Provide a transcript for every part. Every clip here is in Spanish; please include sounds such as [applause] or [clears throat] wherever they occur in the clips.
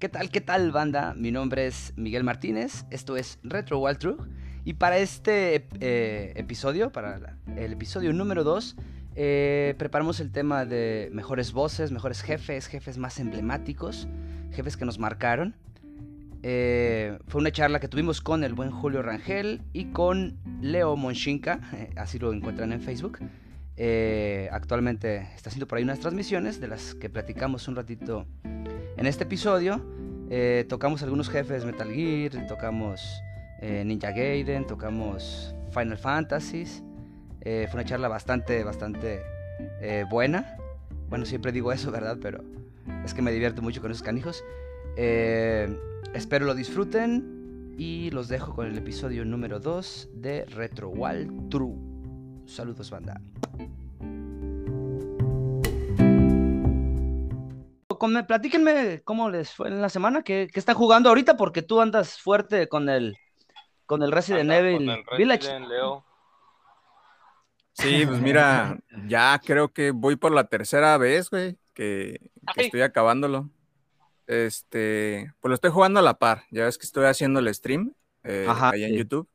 ¿Qué tal, qué tal, banda? Mi nombre es Miguel Martínez, esto es Retro Walkthrough. Y para este eh, episodio, para el episodio número 2, eh, preparamos el tema de mejores voces, mejores jefes, jefes más emblemáticos, jefes que nos marcaron. Eh, fue una charla que tuvimos con el buen Julio Rangel y con Leo Monshinka, [laughs] así lo encuentran en Facebook. actualmente está haciendo por ahí unas transmisiones de las que platicamos un ratito en este episodio. tocamos algunos jefes Metal Gear, tocamos Ninja Gaiden, tocamos Final Fantasies. Eh, fue una charla bastante, bastante eh, buena. Bueno, siempre digo eso, ¿verdad? Pero es que me divierto mucho con esos canijos. Eh, espero lo disfruten y los dejo con el episodio número 2 de Retro Wall True. Saludos, banda. Platíquenme cómo les fue en la semana, qué, qué están jugando ahorita, porque tú andas fuerte con el, con el Resident Evil Village. Sí, pues mira, ya creo que voy por la tercera vez, güey, que, estoy acabándolo. Este, pues lo estoy jugando a la par. Ya ves que estoy haciendo el stream eh, ahí en YouTube.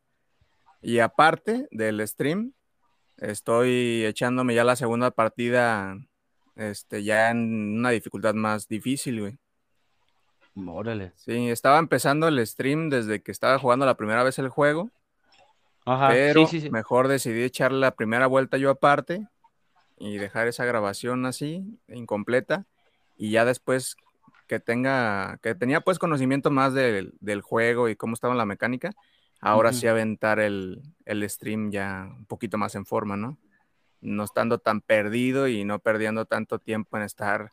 Y aparte del stream, estoy echándome ya la segunda partida, este, ya en una dificultad más difícil, güey. Órale. Sí, estaba empezando el stream desde que estaba jugando la primera vez el juego. Pero mejor decidí echar la primera vuelta yo aparte y dejar esa grabación así, incompleta. Y ya después que tenga, que tenía pues conocimiento más del, juego y cómo estaba la mecánica, ahora sí aventar el, el, stream ya un poquito más en forma, ¿no? No estando tan perdido y no perdiendo tanto tiempo en estar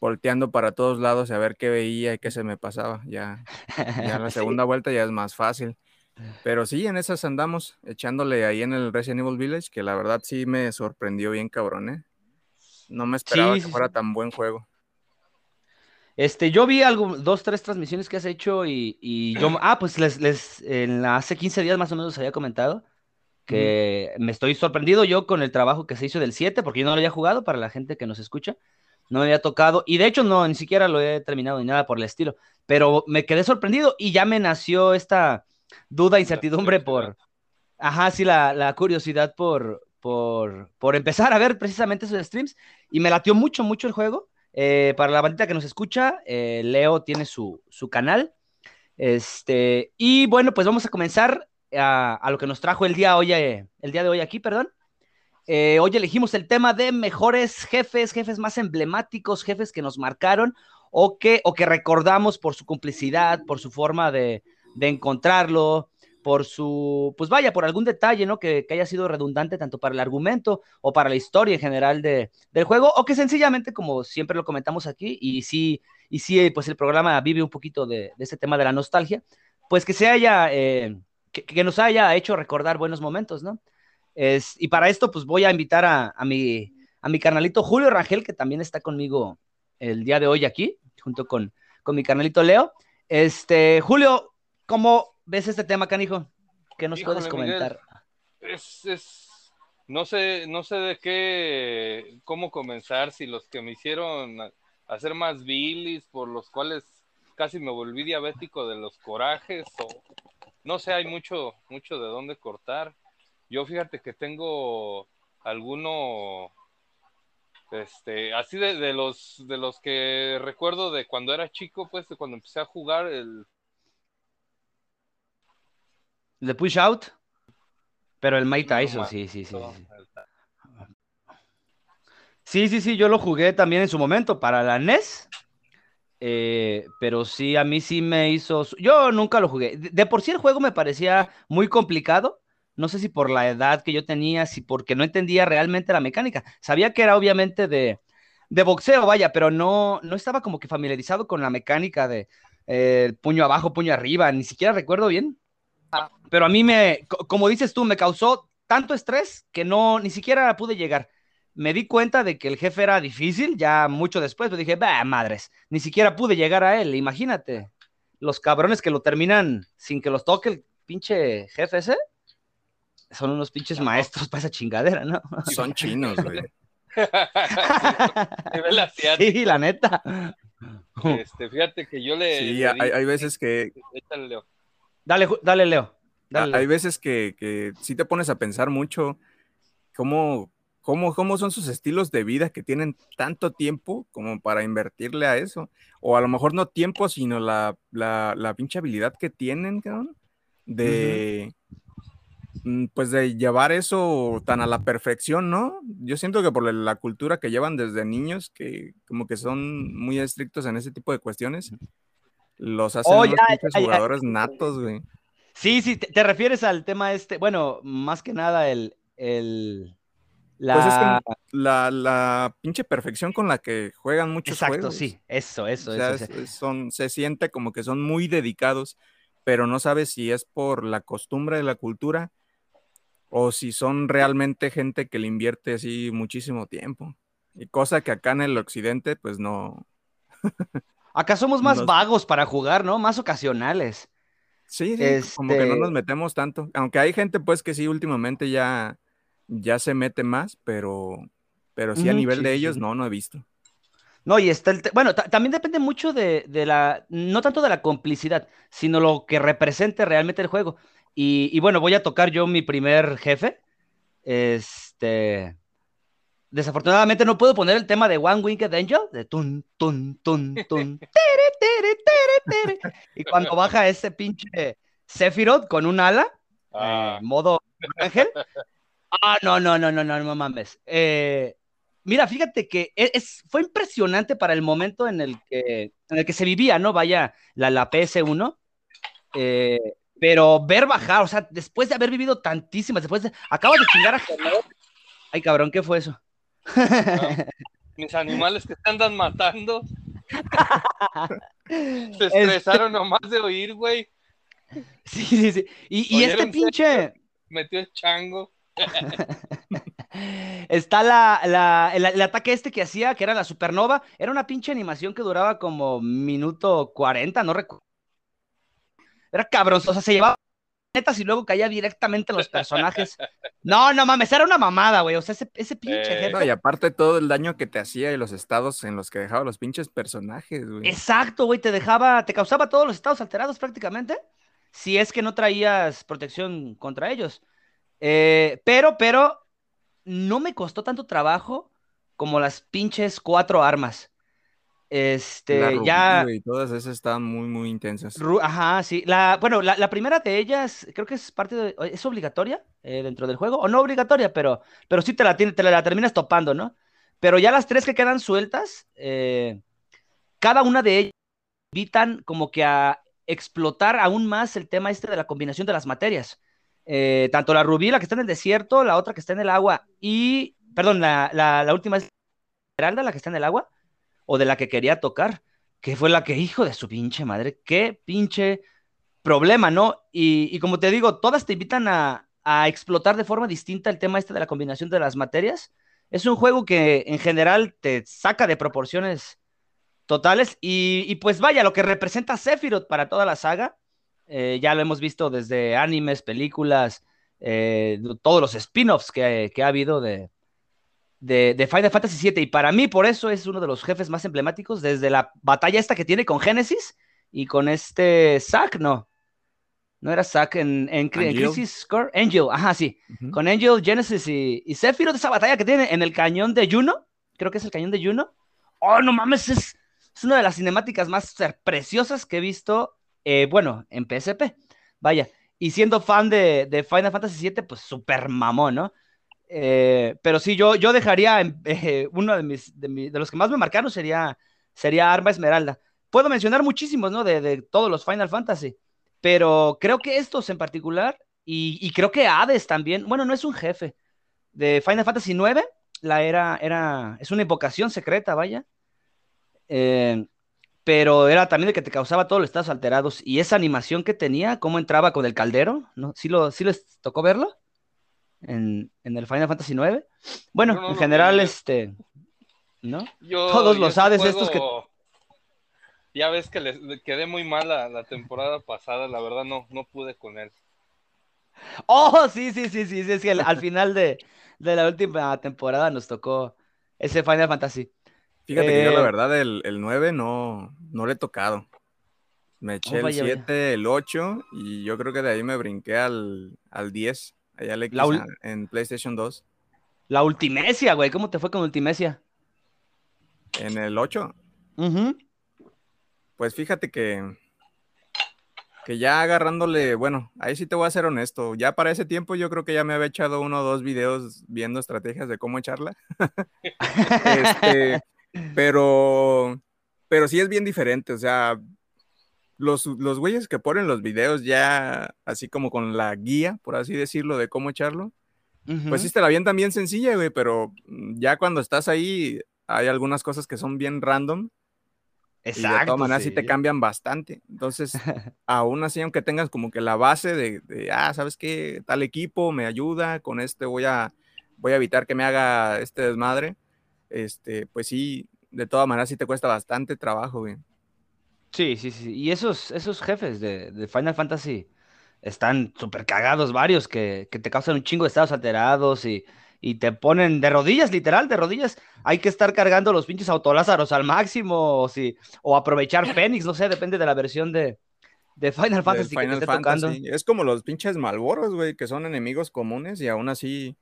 volteando para todos lados y a ver qué veía y qué se me pasaba. Ya, ya la [laughs] segunda vuelta ya es más fácil. Pero sí, en esas andamos, echándole ahí en el Resident Evil Village, que la verdad sí me sorprendió bien cabrón, ¿eh? No me esperaba que fuera tan buen juego. Este, yo vi algo, dos, tres transmisiones que has hecho y, yo, [clears throat] ah, pues les, les, en hace 15 días más o menos había comentado que me estoy sorprendido yo con el trabajo que se hizo del 7, porque yo no lo había jugado para la gente que nos escucha, no me había tocado, y de hecho no, ni siquiera lo he terminado ni nada por el estilo, pero me quedé sorprendido y ya me nació esta, duda, incertidumbre por, ajá, sí, la, curiosidad por, por, por, empezar a ver precisamente esos streams y me latió mucho, mucho el juego. Eh, para la bandita que nos escucha, eh, Leo tiene su, su, canal. Este, y bueno, pues vamos a comenzar a, lo que nos trajo el día, hoy, eh, el día de hoy aquí, perdón. hoy elegimos el tema de mejores jefes, jefes más emblemáticos, jefes que nos marcaron o que, o que recordamos por su complicidad, por su forma de, de encontrarlo, por su, pues vaya, por algún detalle, ¿no? Que, haya sido redundante tanto para el argumento o para la historia en general de, del juego, o que sencillamente, como siempre lo comentamos aquí, y sí, y sí, pues el programa vive un poquito de, ese tema de la nostalgia, pues que se haya, eh, que, nos haya hecho recordar buenos momentos, ¿no? Es, y para esto, pues voy a invitar a, a, mi, a mi carnalito Julio Rangel, que también está conmigo el día de hoy aquí, junto con, con mi carnalito Leo. Este, Julio, ¿Cómo ves este tema, canijo? ¿Qué nos puedes comentar? es, no sé, no sé de qué, cómo comenzar, si los que me hicieron hacer más bilis, por los cuales casi me volví diabético de los corajes, o no sé, hay mucho, mucho de dónde cortar. Yo fíjate que tengo alguno, este, así de, de los, de los que recuerdo de cuando era chico, pues de cuando empecé a jugar el de Push Out, pero el Mike Tyson, sí, sí, sí. Sí, sí, sí, yo lo jugué también en su momento para la NES. Eh, pero sí, a mí sí me hizo. Yo nunca lo jugué. De, por sí el juego me parecía muy complicado. No sé si por la edad que yo tenía, si porque no entendía realmente la mecánica. Sabía que era obviamente de, de boxeo, vaya, pero no, no estaba como que familiarizado con la mecánica de eh, puño abajo, puño arriba. Ni siquiera recuerdo bien pero a mí me, como dices tú, me causó tanto estrés que no, ni siquiera pude llegar. Me di cuenta de que el jefe era difícil, ya mucho después, me dije, bah, madres, ni siquiera pude llegar a él, imagínate. Los cabrones que lo terminan sin que los toque el pinche jefe ese, son unos pinches maestros para esa chingadera, ¿no? Son chinos, güey. [laughs] sí, la neta. Este, fíjate que yo le. Sí, hay, veces que. Leo. Dale, dale, Leo. Hay veces que, que sí te pones a pensar mucho cómo, cómo, cómo son sus estilos de vida que tienen tanto tiempo como para invertirle a eso. O a lo mejor no tiempo, sino la, la, pinche habilidad que tienen, de. Mm, pues de llevar eso tan a la perfección, ¿no? Yo siento que por la cultura que llevan desde niños, que como que son muy estrictos en ese tipo de cuestiones, los hacen oh, jugadores natos, güey. Sí, sí, te, refieres al tema este, bueno, más que nada el, el la... Pues es la, la, pinche perfección con la que juegan muchos Exacto, sí, eso, eso, eso, Son, se siente como que son muy dedicados, pero no sabes si es por la costumbre de la cultura o si son realmente gente que le invierte así muchísimo tiempo. Y cosa que acá en el occidente, pues no. [laughs] acá somos más vagos para jugar, ¿no? Más ocasionales. Sí, como que no nos este metemos tanto. Aunque hay gente, pues, que sí, últimamente ya, ya se mete más, pero, pero sí a nivel de ellos, no, no he visto. No, y está el. Bueno, también depende mucho de, de, la. No tanto de la complicidad, sino lo que represente realmente el juego. Y, bueno, voy a tocar yo mi primer jefe. Este. Desafortunadamente no puedo poner el tema de One Winged Angel, de tun, tun, tun, tun, [laughs] Y cuando baja ese pinche Sephiroth con un ala, eh, ah. modo ángel. Ah, no, no, no, no, no, no mames. Eh, mira, fíjate que e, es, fue impresionante para el momento en el que, en el que se vivía, ¿no? Vaya, la, la PS1. Eh, pero ver bajar, o sea, después de haber vivido tantísimas, después de. Acabo de chingar a Ay, cabrón, ¿qué fue eso? mis animales que te andan matando. [laughs] Se este estresaron nomás de oír, güey. Sí, sí, sí. Y, este pinche. Metió el chango. [laughs] Está la, la, el, ataque este que hacía, que era la supernova. Era una pinche animación que duraba como minuto 40, no recuerdo era cabrón, o sea, se llevaba netas y luego caía directamente en los personajes. No, no mames, era una mamada, güey. O sea, ese, ese pinche eh, y aparte todo el daño que te hacía y los estados en los que dejaba los pinches personajes, güey. Exacto, güey, te dejaba, te causaba todos los estados alterados prácticamente. Si es que no traías protección contra ellos. Eh, pero, pero, no me costó tanto trabajo como las pinches cuatro armas. Este, ya. Y todas esas están muy, muy intensas. Ajá, sí. La, bueno, la, primera de ellas creo que es parte de. ¿Es obligatoria eh, dentro del juego? O no obligatoria, pero, pero sí te la, te la, terminas topando, ¿no? Pero ya las tres que quedan sueltas, eh, cada una de ellas invitan como que a explotar aún más el tema este de la combinación de las materias. Eh, tanto la rubí, la que está en el desierto, la otra que está en el agua, y. Perdón, la, la última es la que está en el agua o de la que quería tocar, que fue la que, hijo de su pinche madre, qué pinche problema, ¿no? Y, como te digo, todas te invitan a, explotar de forma distinta el tema este de la combinación de las materias. Es un juego que en general te saca de proporciones totales y, pues vaya, lo que representa Sephiroth para toda la saga, eh, ya lo hemos visto desde animes, películas, eh, todos los spin-offs que, ha habido de, de, Final Fantasy VII. Y para mí, por eso es uno de los jefes más emblemáticos, desde la batalla esta que tiene con Genesis y con este Zack, no. No era Zack en, en, Crisis Score. Angel, ajá, sí. Con Angel, Genesis y, y Sephiroth, esa batalla que tiene en el cañón de Juno. Creo que es el cañón de Juno. Oh, no mames, es, es una de las cinemáticas más preciosas que he visto, eh, bueno, en PSP. Vaya. Y siendo fan de, Final Fantasy VII, pues súper mamón, ¿no? Eh, pero sí, yo, yo dejaría [laughs] eh, uno de, mis, de, los que más me marcaron sería, sería Arma Esmeralda. Puedo mencionar muchísimos, ¿no? De, todos los Final Fantasy, pero creo que estos en particular, y, creo que Hades también, bueno, no es un jefe de Final Fantasy IX, la era, era, es una invocación secreta, vaya. Eh, pero era también el que te causaba todos los estados alterados. Y esa animación que tenía, cómo entraba con el caldero, ¿no? ¿Sí, lo, sí les tocó verlo? en, el Final Fantasy IX. Bueno, en general, este, ¿no? Todos los Hades estos que... Ya ves que le quedé muy mal la, temporada pasada, la verdad no, no pude con él. Oh, sí, sí, sí, sí, sí, al final de, la última temporada nos tocó ese Final Fantasy. Fíjate que yo la eh, verdad el, el 9 no, no le he tocado. Me eché el 7, el 8 y yo creo que de ahí me brinqué al, al 10. Allá le en PlayStation 2. La Ultimesia, güey. ¿Cómo te fue con Ultimesia? En el 8. Pues fíjate que, que ya agarrándole, bueno, ahí sí te voy a ser honesto. Ya para ese tiempo yo creo que ya me había echado uno o dos videos viendo estrategias de cómo echarla. [laughs] este, pero, pero sí es bien diferente. O sea, los, los güeyes que ponen los videos ya así como con la guía, por así decirlo, de cómo echarlo, pues sí te la avientan bien sencilla, güey, pero ya cuando estás ahí hay algunas cosas que son bien random. Exacto. Y de todas maneras sí. te cambian bastante. Entonces, [laughs] aún así, aunque tengas como que la base de, ah, ¿sabes qué? Tal equipo me ayuda, con este voy a, voy a evitar que me haga este desmadre. Este, pues sí, de todas maneras sí te cuesta bastante trabajo, güey. Sí, sí, sí. Y esos, esos jefes de, Final Fantasy están súper cagados, varios, que, te causan un chingo de estados alterados y, te ponen de rodillas, literal, de rodillas. Hay que estar cargando los pinches autolázaros al máximo o, si, o aprovechar [laughs] Fénix, no sé, depende de la versión de, Final Fantasy que esté tocando. Es como los pinches Malboros, güey, que son enemigos comunes y aún así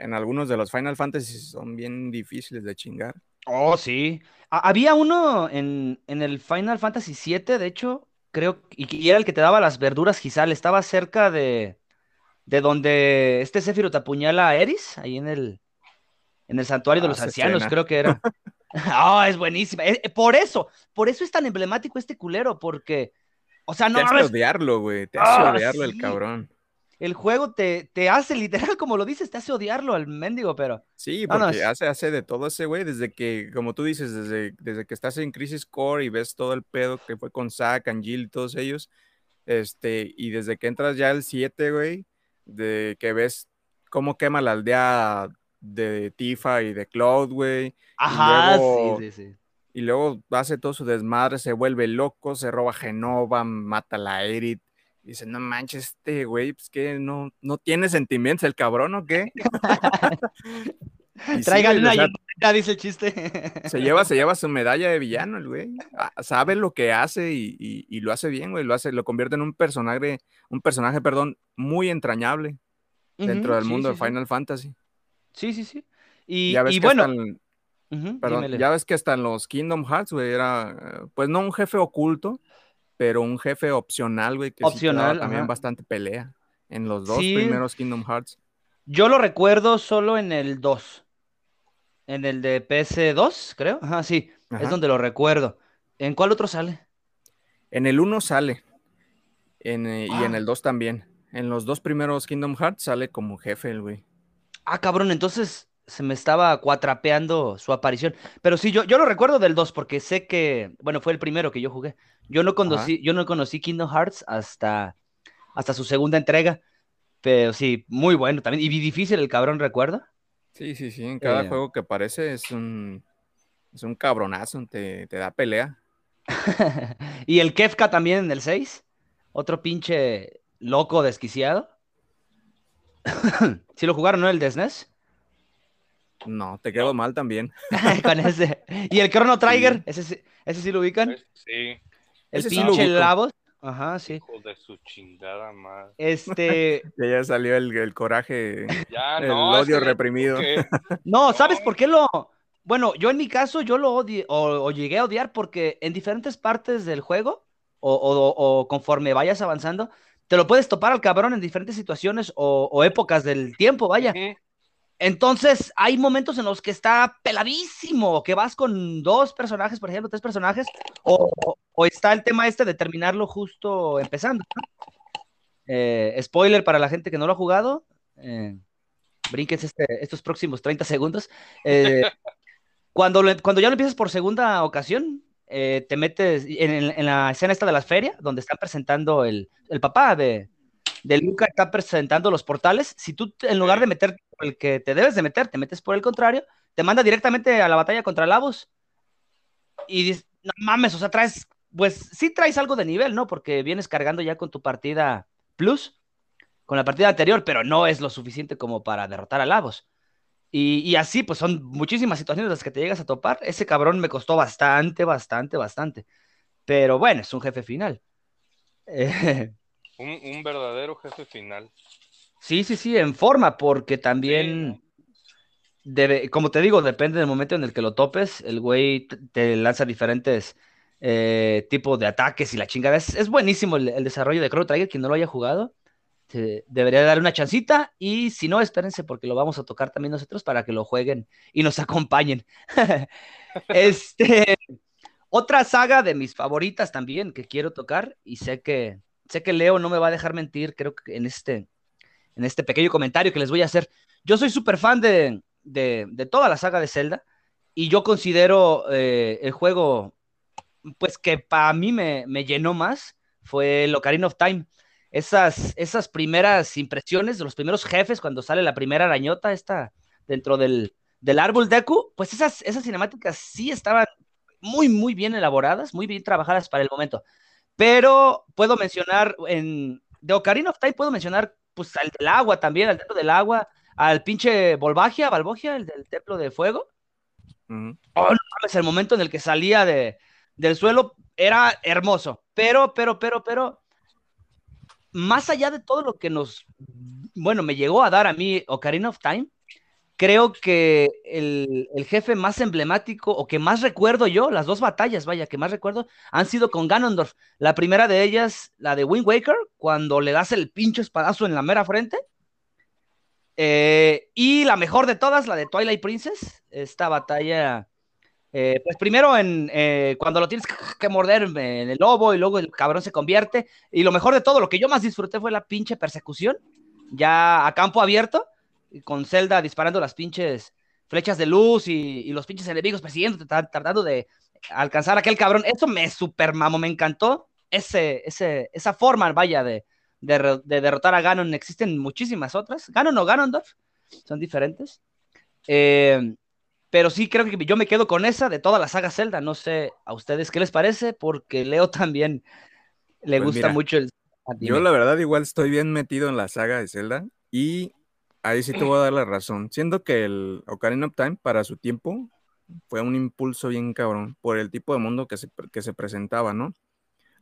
en algunos de los Final Fantasy son bien difíciles de chingar. Oh, sí. había uno en, el Final Fantasy VII, de hecho, creo, y, era el que te daba las verduras Gizal, estaba cerca de, de donde este Sephiroth apuñala a Eris, ahí en el, en el santuario de ah, los ancianos, creo que era. oh, [laughs] es buenísima. Eh, eh, por eso, por eso es tan emblemático este culero, porque, o sea, no. Te hace odiarlo, güey, te hace ah, odiarlo el cabrón el juego te, te, hace literal, [laughs] como lo dices, te hace odiarlo al mendigo, pero. Sí, porque hace, hace de todo ese güey, desde que, como tú dices, desde, desde que estás en Crisis Core y ves todo el pedo que fue con Zack, Angel y todos ellos, este, y desde que entras ya al 7, güey, de que ves cómo quema la aldea de Tifa y de Cloud, güey. Ajá, sí, sí, sí. Y luego hace todo su desmadre, se vuelve loco, se roba Genova, mata a la Erit Dice, no manches, este güey, pues que no, no tiene sentimientos el cabrón o qué. [laughs] Traigan una ya dice el chiste. se lleva, se [laughs] lleva su medalla de villano, el güey. Ah, sabe lo que hace y, lo hace bien, güey. Lo hace, lo convierte en un personaje, un personaje, perdón, muy entrañable dentro del mundo de Final Fantasy. Sí, sí, sí. Y, bueno. perdón, ya ves que hasta en los Kingdom Hearts, güey, era, pues no un jefe oculto, pero un jefe opcional, güey, que opcional, también bastante pelea en los dos primeros Kingdom Hearts. Yo lo recuerdo solo en el 2. En el de PS2, creo. Ajá, sí. Es donde lo recuerdo. ¿En cuál otro sale? En el 1 sale. En, eh, Y en ah. el 2 también. En los dos primeros Kingdom Hearts sale como jefe el güey. Ah, cabrón, entonces se me estaba cuatrapeando su aparición. Pero sí, yo, yo lo recuerdo del 2 porque sé que, bueno, fue el primero que yo jugué. Yo no conocí, yo no conocí Kingdom Hearts hasta, hasta su segunda entrega. Pero sí, muy bueno también. Y difícil el cabrón, ¿recuerda? Sí, sí, sí. En cada eh. juego que aparece es un, es un cabronazo, te, te da pelea. [laughs] y el Kefka también en el 6. Otro pinche loco desquiciado. [laughs] Si lo jugaron, ¿no? El de SNES. No, te quedo mal también. [laughs] Con ese. ¿Y el Chrono Trigger? ¿Ese, ¿Ese sí lo ubican? Sí. El pinche Lavos. Ajá, sí. Hijo de su chingada madre. Este. [laughs] ya salió el, coraje, ya, el odio reprimido. [laughs] No, ¿sabes por qué lo.? Bueno, yo en mi caso, yo lo odié, o, llegué a odiar porque en diferentes partes del juego, o, conforme vayas avanzando, te lo puedes topar al cabrón en diferentes situaciones o, épocas del tiempo, vaya. Entonces, hay momentos en los que está peladísimo, que vas con dos personajes, por ejemplo, tres personajes, o, está el tema este de terminarlo justo empezando. Eh, spoiler para la gente que no lo ha jugado, eh, este, estos próximos 30 segundos. Eh, [laughs] cuando, cuando ya lo empiezas por segunda ocasión, eh, te metes en, la escena esta de la feria, donde están presentando el, el papá de, de Luca está presentando los portales, si tú en lugar de meter el que te debes de meter, te metes por el contrario, te manda directamente a la batalla contra Lavos. Y dices, no mames, o sea, traes, pues sí traes algo de nivel, ¿no? Porque vienes cargando ya con tu partida plus, con la partida anterior, pero no es lo suficiente como para derrotar a Lavos. Y, así, pues son muchísimas situaciones las que te llegas a topar. Ese cabrón me costó bastante, bastante, bastante. Pero bueno, es un jefe final. [laughs] un, verdadero jefe final. Sí, sí, sí, en forma, porque también, debe, como te digo, depende del momento en el que lo topes, el güey te lanza diferentes eh, tipos de ataques y la chingada. Es, buenísimo el, desarrollo de Chrono Trigger, quien no lo haya jugado, debería dar una chancita y si no, espérense porque lo vamos a tocar también nosotros para que lo jueguen y nos [laughs] acompañen. [laughs] este, otra saga de mis favoritas también que quiero tocar y sé que sé que Leo no me va a dejar mentir, creo que en este, en este pequeño comentario que les voy a hacer. Yo soy súper fan de, de, toda la saga de Zelda y yo considero eh, el juego, pues que para mí me, me, llenó más, fue el Ocarina of Time. Esas, esas primeras impresiones de los primeros jefes cuando sale la primera arañota esta dentro del, del árbol Deku, pues esas, esas cinemáticas sí estaban muy, muy bien elaboradas, muy bien trabajadas para el momento. Pero puedo mencionar, en de Ocarina of Time puedo mencionar, pues, al del agua también, al templo del agua, al pinche Volvagia, Balbogia, el del templo de fuego. Oh, el momento en el que salía de, del suelo era hermoso. Pero, pero, pero, pero, más allá de todo lo que nos, bueno, me llegó a dar a mí Ocarina of Time, creo que el, jefe más emblemático o que más recuerdo yo, las dos batallas, vaya, que más recuerdo, han sido con Ganondorf. La primera de ellas, la de Wind Waker, cuando le das el pincho espadazo en la mera frente. Eh, y la mejor de todas, la de Twilight Princess, esta batalla, eh, pues primero en eh, cuando lo tienes que morder en el lobo y luego el cabrón se convierte. Y lo mejor de todo, lo que yo más disfruté fue la pinche persecución, ya a campo abierto con Zelda disparando las pinches flechas de luz y, los pinches enemigos persiguiendo, tratando de alcanzar a aquel cabrón. Eso me super mamo, me encantó. Ese, ese, esa forma, vaya, de, derrotar a Ganon. Existen muchísimas otras. Ganon o Ganondorf son diferentes. Eh, pero sí creo que yo me quedo con esa de toda la saga Zelda. No sé a ustedes qué les parece, porque Leo también le pues gusta mucho el. Yo la verdad igual estoy bien metido en la saga de Zelda y Ahí sí te voy a dar la razón. Siendo que el Ocarina of Time para su tiempo fue un impulso bien cabrón por el tipo de mundo que se, que se presentaba, ¿no?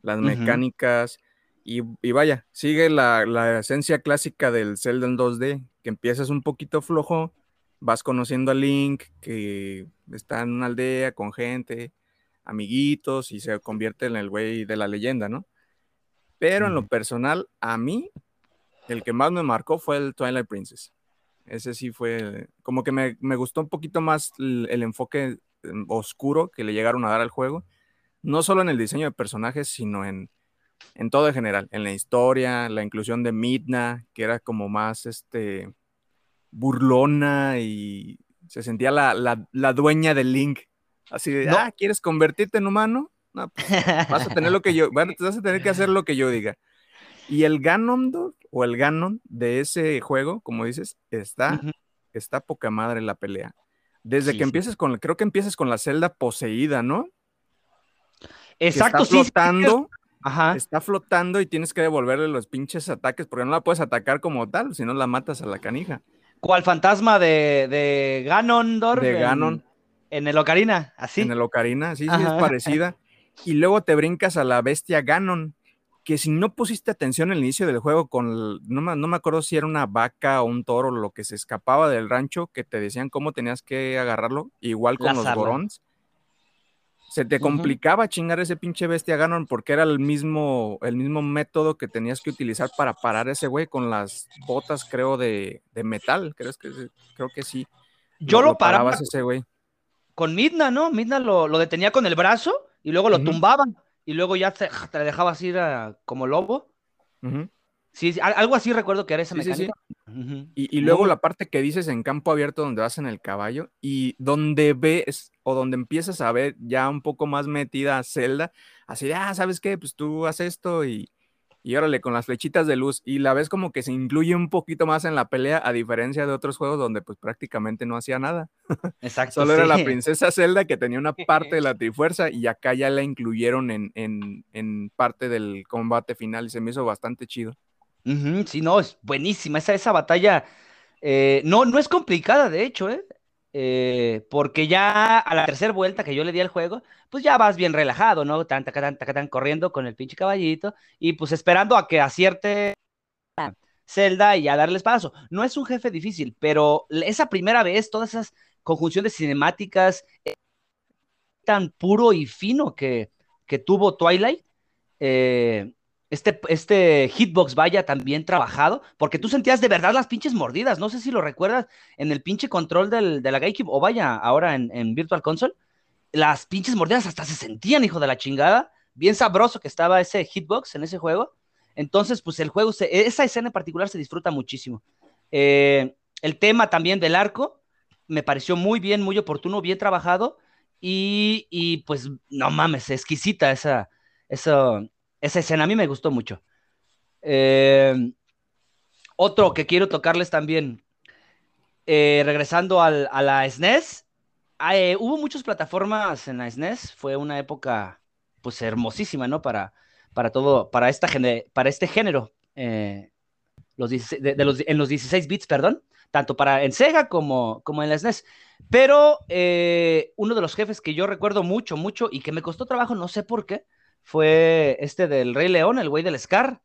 Las mecánicas y, vaya, sigue la, esencia clásica del Zelda en 2D, que empiezas un poquito flojo, vas conociendo a Link, que está en una aldea con gente, amiguitos, y se convierte en el güey de la leyenda, ¿no? Pero en lo personal, a mí el que más me marcó fue el Twilight Princess. Ese sí fue, como que me, gustó un poquito más el, enfoque em, oscuro que le llegaron a dar al juego. No solo en el diseño de personajes, sino en, todo en general. En la historia, la inclusión de Midna, que era como más este, burlona y se sentía la, dueña del Link. Así de, ah, ¿quieres convertirte en humano? No, pues, vas a tener lo que yo, vas a tener que hacer lo que yo diga. Y el Ganondorf o el Ganon de ese juego, como dices, está, está poca madre la pelea. Desde que empieces con, creo que empieces con la celda poseída, ¿no? Exacto, está flotando, Ajá. Está flotando y tienes que devolverle los pinches ataques porque no la puedes atacar como tal, si no la matas a la canija. ¿Cuál fantasma de, de Ganondorf? De Ganon. En, el Ocarina, así. En el Ocarina, sí, sí, es parecida. Y luego te brincas a la bestia Ganon, que si no pusiste atención al inicio del juego con, no me, no me acuerdo si era una vaca o un toro, lo que se escapaba del rancho, que te decían cómo tenías que agarrarlo, igual con los gorons. Se te complicaba chingar ese pinche bestia Ganon porque era el mismo, el mismo método que tenías que utilizar para parar a ese güey con las botas, creo, de, metal. ¿Crees que, creo que sí. Yo lo, paraba ese güey. Con Midna, ¿no? Midna lo, detenía con el brazo y luego lo tumbaban y luego ya te, te dejabas ir como lobo. Sí, algo así recuerdo que era esa mecánica. y, luego la parte que dices en campo abierto donde vas en el caballo y donde ves o donde empiezas a ver ya un poco más metida a Zelda, así de, ah, ¿sabes qué? Pues tú haces esto y y órale, con las flechitas de luz. Y la ves como que se incluye un poquito más en la pelea, a diferencia de otros juegos donde pues prácticamente no hacía nada. [laughs] Exacto. Solo era la princesa Zelda que tenía una parte de la [laughs] trifuerza y acá ya la incluyeron en, en, parte del combate final y se me hizo bastante chido. sí, no, es buenísima. Esa, esa batalla Eh, no, no es complicada, de hecho, ¿eh? ¿Eh? porque ya a la tercera vuelta que yo le di al juego, pues ya vas bien relajado, ¿no? Tan, tan, tan, tan, corriendo con el pinche caballito y pues esperando a que acierte Zelda y a darles paso. No es un jefe difícil, pero esa primera vez, todas esas conjunciones cinemáticas, eh, tan puro y fino que, que tuvo Twilight, eh, este, este hitbox vaya también trabajado, porque tú sentías de verdad las pinches mordidas. No sé si lo recuerdas en el pinche control del, de la GameCube o vaya ahora en, Virtual Console. Las pinches mordidas hasta se sentían, hijo de la chingada. Bien sabroso que estaba ese hitbox en ese juego. Entonces, pues el juego, esa escena en particular se disfruta muchísimo. Eh, el tema también del arco me pareció muy bien, muy oportuno, bien trabajado. Y, pues, no mames, exquisita esa, esa, esa escena. A mí me gustó mucho. Eh, otro que quiero tocarles también, eh, regresando a la SNES, e hubo muchas plataformas en la SNES, fue una época pues hermosísima, ¿no? Para, para todo, para, esta, para este género, eh, los, de, los en los 16 bits, perdón, tanto para en Sega como, como en la SNES. Pero eh, uno de los jefes que yo recuerdo mucho, mucho y que me costó trabajo, no sé por qué, fue este del Rey León, el güey del Scar,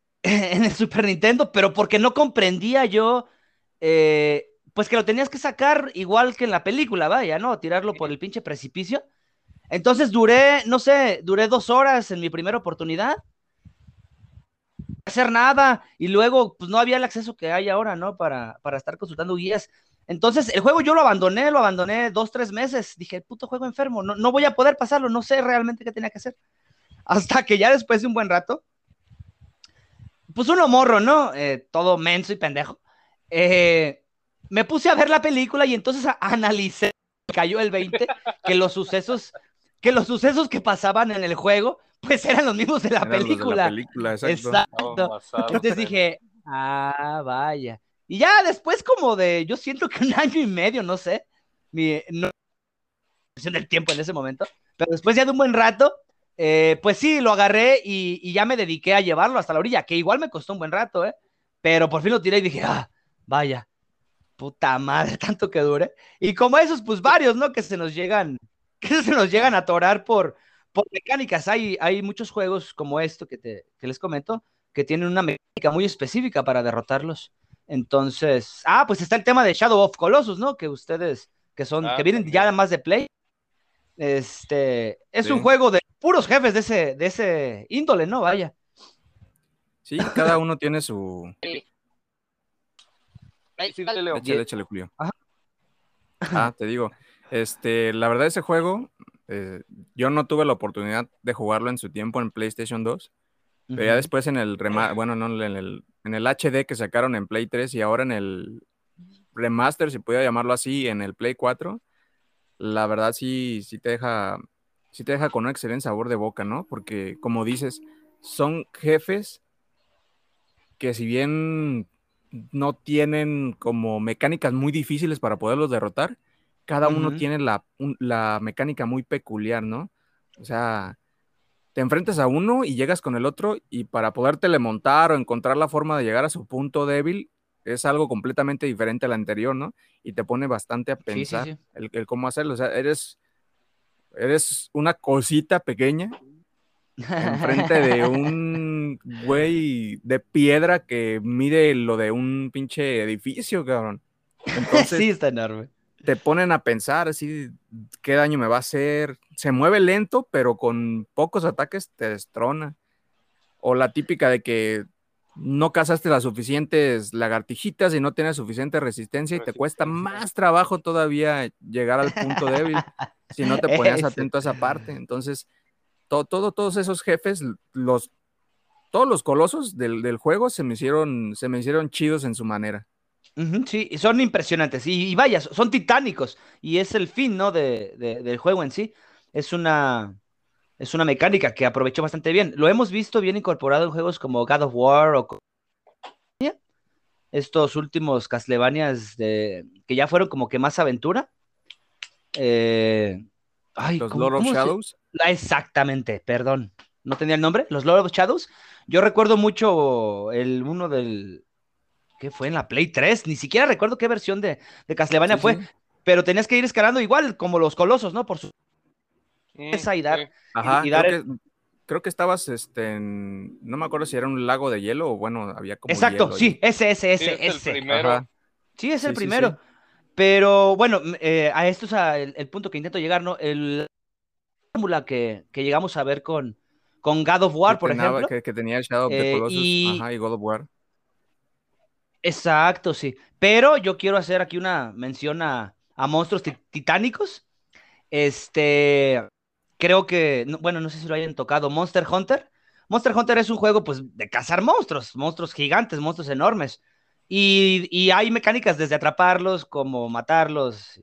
[laughs] en el Super Nintendo, pero porque no comprendía yo, eh, pues que lo tenías que sacar igual que en la película, vaya, ¿no? Tirarlo por el pinche precipicio. Entonces duré, no sé, duré dos horas en mi primera oportunidad. hacer nada. Y luego, pues no había el acceso que hay ahora, ¿no? Para, para estar consultando guías. Entonces, el juego yo lo abandoné, lo abandoné dos, tres meses. Dije, puto juego enfermo, no, no voy a poder pasarlo, no sé realmente qué tenía que hacer. [laughs] Hasta que ya después de un buen rato, pues uno morro, ¿no? Eh, todo menso y pendejo. Eh, me puse a ver la película y entonces analicé, cayó el 20, que los sucesos que los sucesos que pasaban en el juego, pues eran los mismos de la película. exacto. Entonces dije, ah, vaya. Y ya después como de, yo siento que un [laughs] año y medio, no sé, mi, no del tiempo en ese momento, pero después ya de un buen rato, eh, pues sí, lo agarré y, ya me dediqué a llevarlo hasta la orilla, que igual me costó un buen rato, ¿eh? Pero por fin lo tiré y dije, ah, vaya, puta madre, [laughs] tanto que dure. Y como esos, pues varios, ¿no? Que se nos llegan [laughs] que se nos llegan a atorar por, por mecánicas. Hay, hay muchos juegos como esto que, te, que les comento que tienen una mecánica muy específica para derrotarlos. Entonces, ah, pues está el tema de Shadow of Colossus, ¿no? Que ustedes, que son, ah, que vienen ya más de Play. Este, es un juego de puros jefes de ese, de ese índole, ¿no? Vaya. Sí, cada uno tiene su. Sí, dale, Leo. Échale, Julio. Ah, te digo, este, la verdad, ese juego, eh, yo no tuve la oportunidad de jugarlo en su tiempo en PlayStation 2, pero ya después en el bueno, no, en el, en el HD que sacaron en Play 3 y ahora en el remaster, si pudiera llamarlo así, en el Play 4, la verdad sí, sí te deja, sí te deja con un excelente sabor de boca, ¿no? Porque como dices, son jefes que si bien no tienen como mecánicas muy difíciles para poderlos derrotar, cada uno tiene la, la, mecánica muy peculiar, ¿no? O sea, te enfrentas a uno y llegas con el otro y para podértele montar o encontrar la forma de llegar a su punto débil es algo completamente diferente al anterior, ¿no? Y te pone bastante a pensar El, cómo hacerlo. O sea, eres, eres una cosita pequeña enfrente de un [laughs] güey de piedra que mide lo de un pinche edificio, cabrón. [laughs] Entonces, sí, está enorme te ponen a pensar así, qué daño me va a hacer. Se mueve lento, pero con pocos ataques te destrona. O la típica de que no cazaste las suficientes lagartijitas y no tienes suficiente resistencia y te cuesta más trabajo todavía llegar al punto débil [laughs] si no te ponías atento a esa parte. Entonces, todo, todo, todos esos jefes, los, todos los colosos del, del juego se me, hicieron, se me hicieron chidos en su manera sí, son impresionantes. Y, vaya, son titánicos. Y es el fin, ¿no? De, del juego en sí. Es una, es una mecánica que aprovechó bastante bien. Lo hemos visto bien incorporado en juegos como God of War o estos últimos Castlevanias de, que ya fueron como que más aventura. Eh, los Lord of Shadows. Exactamente, perdón. No tenía el nombre. Los Lord of Shadows. Yo recuerdo mucho el uno del ¿qué fue? En la Play 3, ni siquiera recuerdo qué versión de, de Castlevania fue, pero tenías que ir escalando igual como los colosos, ¿no? Por su... Esa y dar... Ajá, creo, que, estabas, este, en... no me acuerdo si era un lago de hielo o bueno, había como... Exacto, sí, ese, ese, ese, sí, es El primero. Sí, es el primero. Pero bueno, eh, a esto es el, punto que intento llegar, ¿no? El fórmula que, que llegamos a ver con, con God of War, por ejemplo. Que, tenía el Shadow of the eh, Colossus y... y God of War. Exacto, sí. Pero yo quiero hacer aquí una mención a, a monstruos titánicos. Este, creo que, bueno, no sé si lo hayan tocado, Monster Hunter. Monster Hunter es un juego, pues, de cazar monstruos, monstruos gigantes, monstruos enormes. Y, y hay mecánicas desde atraparlos, como matarlos,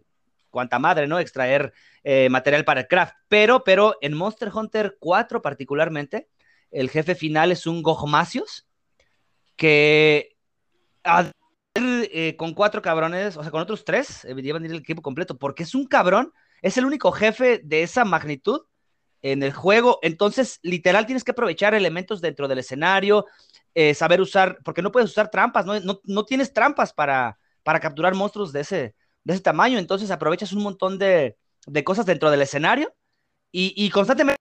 cuanta madre, ¿no? Extraer eh, material para el craft. Pero, pero en Monster Hunter 4 particularmente, el jefe final es un Gogmacios que eh, con cuatro cabrones, o sea, con otros tres, eh, llevan el equipo completo, porque es un cabrón, es el único jefe de esa magnitud en el juego. Entonces, literal, tienes que aprovechar elementos dentro del escenario, saber usar, porque no puedes usar trampas, no, no, tienes trampas para, para capturar monstruos de ese, de ese tamaño. Entonces, aprovechas un montón de, de cosas dentro del escenario y, constantemente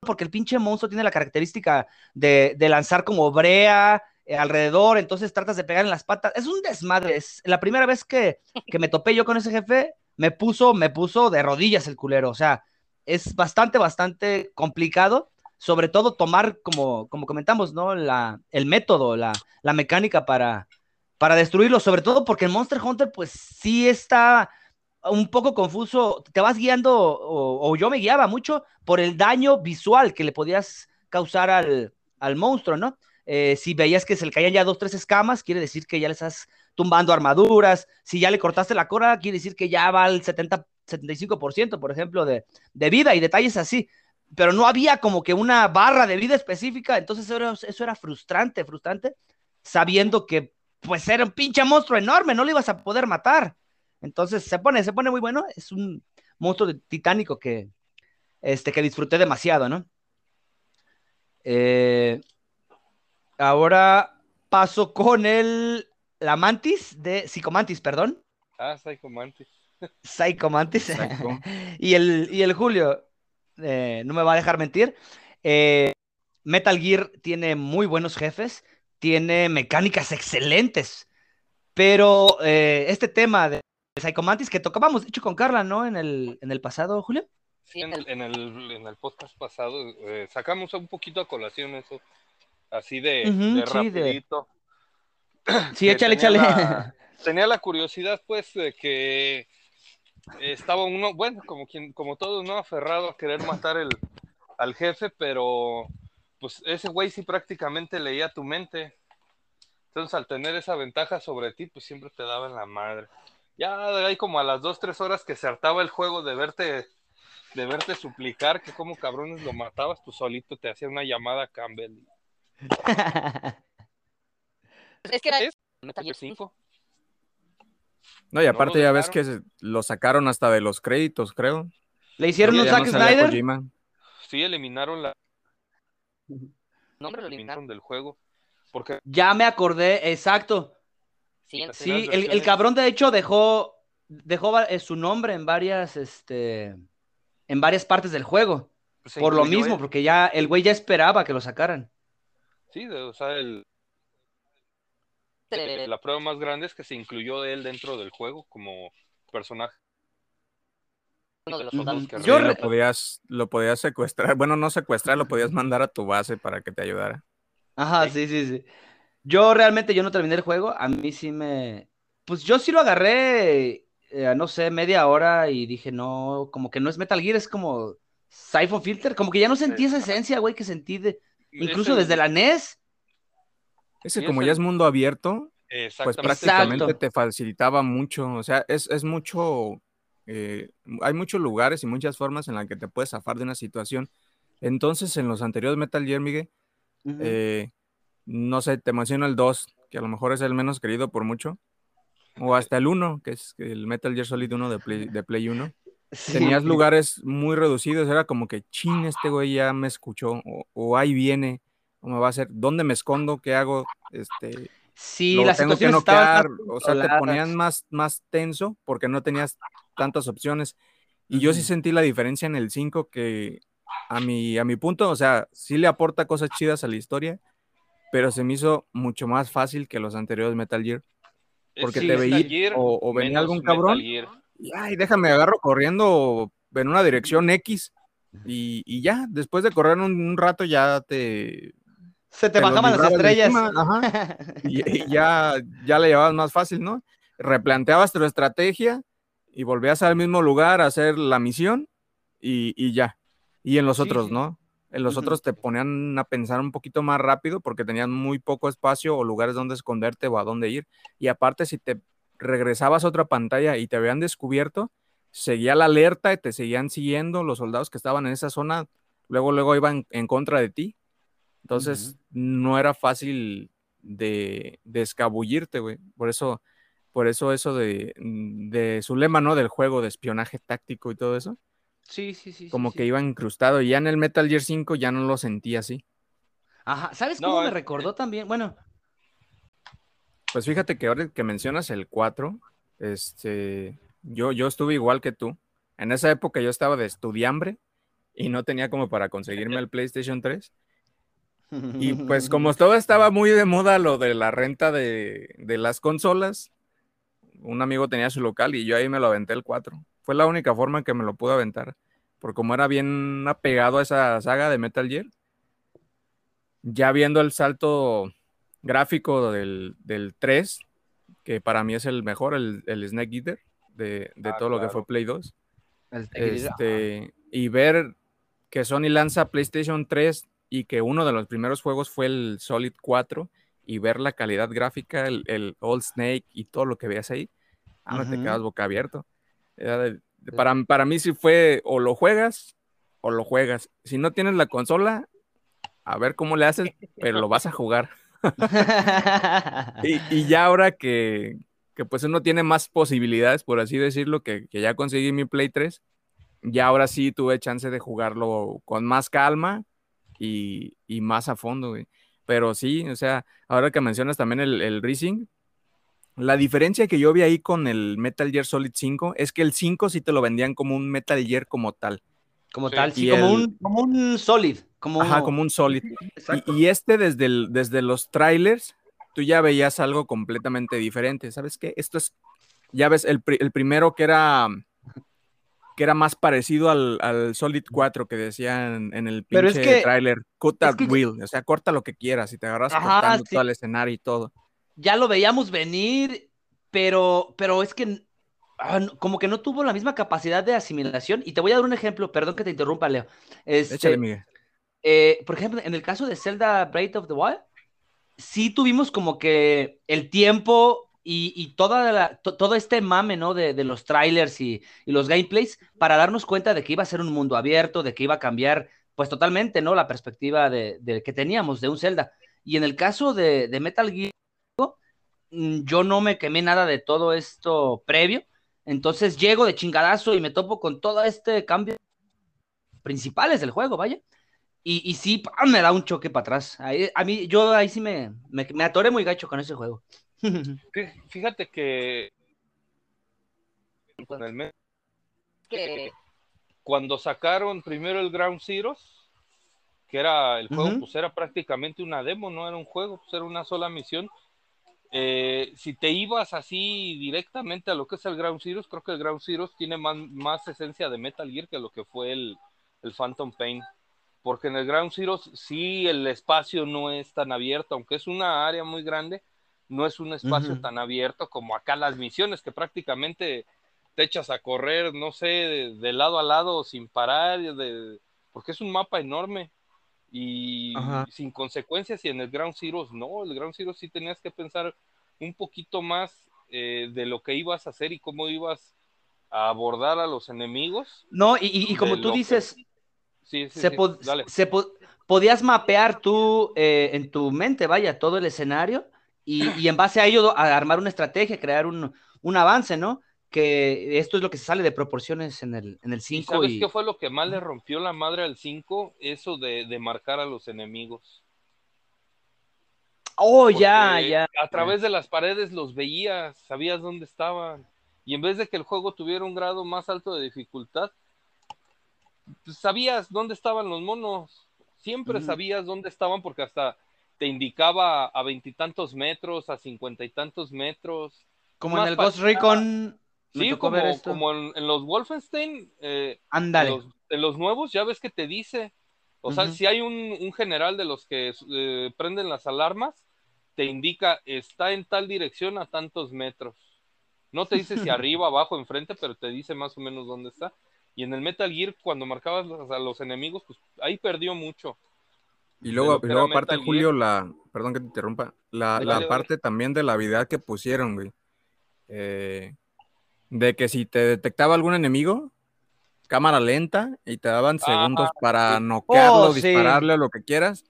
porque el pinche monstruo tiene la característica de, lanzar como brea eh, alrededor, entonces tratas de pegar en las patas. Es un desmadre. Es la primera vez que, me topé yo con ese jefe, me puso, me puso de rodillas el culero. O sea, es bastante, bastante complicado. Sobre todo tomar, como, como comentamos, ¿no? La, el método, la, la mecánica para, para destruirlo. Sobre todo porque el Monster Hunter, pues sí está un poco confuso, te vas guiando, o, yo me guiaba mucho por el daño visual que le podías causar al, monstruo, ¿no? Eh, si veías que se le caían ya dos, tres escamas, quiere decir que ya le estás tumbando armaduras. Si ya le cortaste la cola, quiere decir que ya va al 70, 75%, por ejemplo, de, vida y detalles así. Pero no había como que una barra de vida específica, entonces eso era, eso era frustrante, frustrante, sabiendo que pues era un pinche monstruo enorme, no lo ibas a poder matar. Entonces se pone, se pone muy bueno. Es un monstruo titánico que, este, que disfruté demasiado, ¿no? Eh, ahora paso con el la mantis de Psicomantis, perdón. Ah, Psychomantis. Psychomantis. [laughs] y, el, y el Julio, eh, no me va a dejar mentir. Eh, Metal Gear tiene muy buenos jefes, tiene mecánicas excelentes, pero este tema de Psychomantis que tocábamos, de hecho, con Carla, ¿no? En el, en el pasado, Julio. Sí, en el, en el, en el podcast pasado eh, sacamos un poquito a colación eso, así de, rapidito. [clears throat] Sí, échale, échale. [laughs] tenía la curiosidad, pues, de que estaba uno, bueno, como quien, como todos, ¿no? Aferrado a querer matar el, al jefe, pero pues ese güey sí prácticamente leía tu mente. Entonces, al tener esa ventaja sobre ti, pues siempre te daba en la madre ya hay como a las dos, tres horas que se hartaba el juego de verte, de verte suplicar que como cabrones lo matabas, tú solito te hacía una llamada a Campbell. Es que era Metal Gear 5. No, y aparte ya ves que lo sacaron hasta de los créditos, creo. ¿Le hicieron un Zack Snyder? Sí, eliminaron la... No, lo eliminaron del juego. Porque... Ya me acordé, exacto. Sí, el, cabrón de hecho dejó, dejó eh, su nombre en varias, este, en varias partes del juego. por lo mismo, porque ya el güey ya esperaba que lo sacaran. Sí, o sea, el, la prueba más grande es que se incluyó él dentro del juego como personaje. Yo lo podías, lo podías secuestrar, bueno, no secuestrar, lo podías mandar a tu base para que te ayudara. Ajá, sí, sí, sí. Yo realmente yo no terminé el juego, a mí sí me... Pues yo sí lo agarré, eh, no sé, media hora y dije, no, como que no es Metal Gear, es como Siphon Filter, como que ya no sentí esa esencia, güey, que sentí de... Incluso desde la NES. Ese como ya es mundo abierto, pues prácticamente te facilitaba mucho, o sea, es, es mucho, eh, hay muchos lugares y muchas formas en las que te puedes zafar de una situación. Entonces, en los anteriores Metal Gear, Miguel, eh, no sé, te menciono el 2, que a lo mejor es el menos querido por mucho, o hasta el 1, que es el Metal Gear Solid 1 de Play, de Play 1. Tenías lugares muy reducidos, era como que, chin, este güey ya me escuchó, o, ahí viene, o me va a hacer, ¿dónde me escondo? ¿Qué hago? Este, Sí, la tengo que noquear, o sea, te ponían más, más tenso porque no tenías tantas opciones. Y yo sí sentí la diferencia en el 5 que a mi, a mi punto, o sea, sí le aporta cosas chidas a la historia, pero se me hizo mucho más fácil que los anteriores Metal Gear. Porque te veía o, venía algún cabrón ay, déjame agarro corriendo en una dirección X y, ya, después de correr un rato ya te se te, bajaban las estrellas. y, ya, ya le llevabas más fácil, ¿no? Replanteabas tu estrategia y volvías al mismo lugar a hacer la misión y, ya. Y en los otros, ¿no? En los otros te ponían a pensar un poquito más rápido porque tenían muy poco espacio o lugares donde esconderte o a dónde ir. Y aparte, si te regresabas a otra pantalla y te habían descubierto, seguía la alerta y te seguían siguiendo los soldados que estaban en esa zona. Luego, luego iban en contra de ti entonces, no era fácil de, escabullirte, güey. Por eso, por eso eso de, de, su lema, ¿no? Del juego de espionaje táctico y todo eso. Sí, sí, sí. Como que iba incrustado. Y ya en el Metal Gear 5 ya no lo sentí así. Ajá. ¿Sabes cómo me recordó también? Bueno. Pues fíjate que ahora que mencionas el 4, este, yo, yo estuve igual que tú. En esa época yo estaba de estudiambre y no tenía como para conseguirme el PlayStation 3. Y pues [laughs] como todo estaba muy de moda lo de la renta de, las consolas, un amigo tenía su local y yo ahí me lo aventé el 4. Fue la única forma en que me lo pude aventar. Porque como era bien apegado a esa saga de Metal Gear, ya viendo el salto gráfico del, 3, que para mí es el mejor, el, Snake Eater, de, ah, todo lo que fue Play 2. Este, y ver que Sony lanza PlayStation 3 y que uno de los primeros juegos fue el Solid 4 y ver la calidad gráfica, el, Old Snake y todo lo que veas ahí, ah, no te quedas boca abierto. para, para mí sí fue o lo juegas o lo juegas. Si no tienes la consola, a ver cómo le haces, pero lo vas a jugar. [laughs] y, ya ahora que, que, pues uno tiene más posibilidades, por así decirlo, que, ya conseguí mi Play 3, ya ahora sí tuve chance de jugarlo con más calma y, más a fondo. Pero sí, o sea, ahora que mencionas también el, el Racing, la diferencia que yo vi ahí con el Metal Gear Solid 5 es que el 5 sí te lo vendían como un Metal Gear como tal. Como tal, sí, como, un, como un Solid. Como Ajá, como un Solid. Y, este desde, el, desde los trailers, tú ya veías algo completamente diferente. ¿Sabes qué? Esto es, ya ves, el, el primero que era que era más parecido al, Solid 4 que decían en el pinche trailer, cut that wheel, o sea, corta lo que quieras y te agarras cortando todo el escenario y todo. Ya lo veíamos venir, pero, pero es que ah, como que no tuvo la misma capacidad de asimilación. Y te voy a dar un ejemplo, perdón que te interrumpa, Leo. Este, Échale, Miguel. Eh, por ejemplo, en el caso de Zelda Breath of the Wild, sí tuvimos como que el tiempo y, toda todo este mame, ¿no? De, los trailers y, los gameplays para darnos cuenta de que iba a ser un mundo abierto, de que iba a cambiar, pues totalmente, ¿no? La perspectiva de, que teníamos de un Zelda. Y en el caso de, Metal Gear, mm, yo no me quemé nada de todo esto previo. Entonces llego de chingadazo y me topo con todo este cambio principales del juego, vaya. Y, y sí, me da un choque para atrás. a mí, yo ahí sí me, me, me atoré muy gacho con ese juego. [laughs] Fíjate que cuando sacaron primero el Ground Zeroes, que era el juego, pues era prácticamente una demo, no era un juego, pues era una sola misión. Eh, si te ibas así directamente a lo que es el Ground Zeroes, creo que el Ground Zeroes tiene más, más esencia de Metal Gear que lo que fue el, el Phantom Pain. Porque en el Ground Zeroes sí el espacio no es tan abierto, aunque es una área muy grande, no es un espacio tan abierto como acá las misiones, que prácticamente te echas a correr, no sé, de, lado a lado sin parar, de, porque es un mapa enorme y sin consecuencias y en el Ground Zero no, el Ground Zero sí tenías que pensar un poquito más eh, de lo que ibas a hacer y cómo ibas a abordar a los enemigos. No, y, como tú dices, se, podías mapear tú eh, en tu mente, vaya, todo el escenario y, en base a ello a armar una estrategia, crear un, avance, ¿no? Que esto es lo que se sale de proporciones en el, en el 5. ¿Sabes qué fue lo que más le rompió la madre al 5? Eso de, marcar a los enemigos. Oh, ya, ya. A través de las paredes los veías, sabías dónde estaban. Y en vez de que el juego tuviera un grado más alto de dificultad, pues, sabías dónde estaban los monos. Siempre sabías dónde estaban porque hasta te indicaba a veintitantos metros, a cincuenta y tantos metros. Como en el Ghost Recon. Sí, como, en, los Wolfenstein. Eh, Ándale. En los, nuevos, ya ves que te dice. O sea, si hay un, general de los que eh, prenden las alarmas, te indica está en tal dirección a tantos metros. No te dice si [laughs] arriba, abajo, enfrente, pero te dice más o menos dónde está. Y en el Metal Gear, cuando marcabas a los enemigos, pues ahí perdió mucho. Y luego, y luego aparte, Julio, la, perdón que te interrumpa, la, la parte también de la habilidad que pusieron, güey. Eh, de que si te detectaba algún enemigo, cámara lenta y te daban ah, segundos para noquearlo, oh, dispararle o lo que quieras.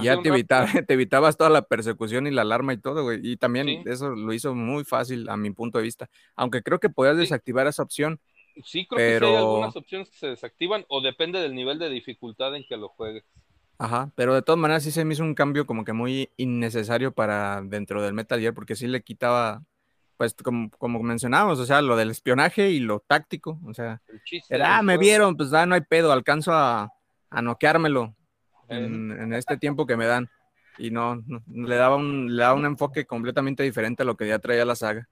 y ya te, [laughs] te, evitabas toda la persecución y la alarma y todo, güey. Y también eso lo hizo muy fácil a mi punto de vista. Aunque creo que podías desactivar esa opción. Sí, creo que sí hay algunas opciones que se desactivan o depende del nivel de dificultad en que lo juegues. Ajá, pero de todas maneras sí se me hizo un cambio como que muy innecesario para dentro del Metal Gear porque sí le quitaba, pues como, como mencionábamos, o sea, lo del espionaje y lo táctico, o sea, era, ah, me vieron, pues ah, no hay pedo, alcanzo a, a noqueármelo en, este tiempo que me dan. Y no, le, daba un, le daba un enfoque completamente diferente a lo que ya traía la saga.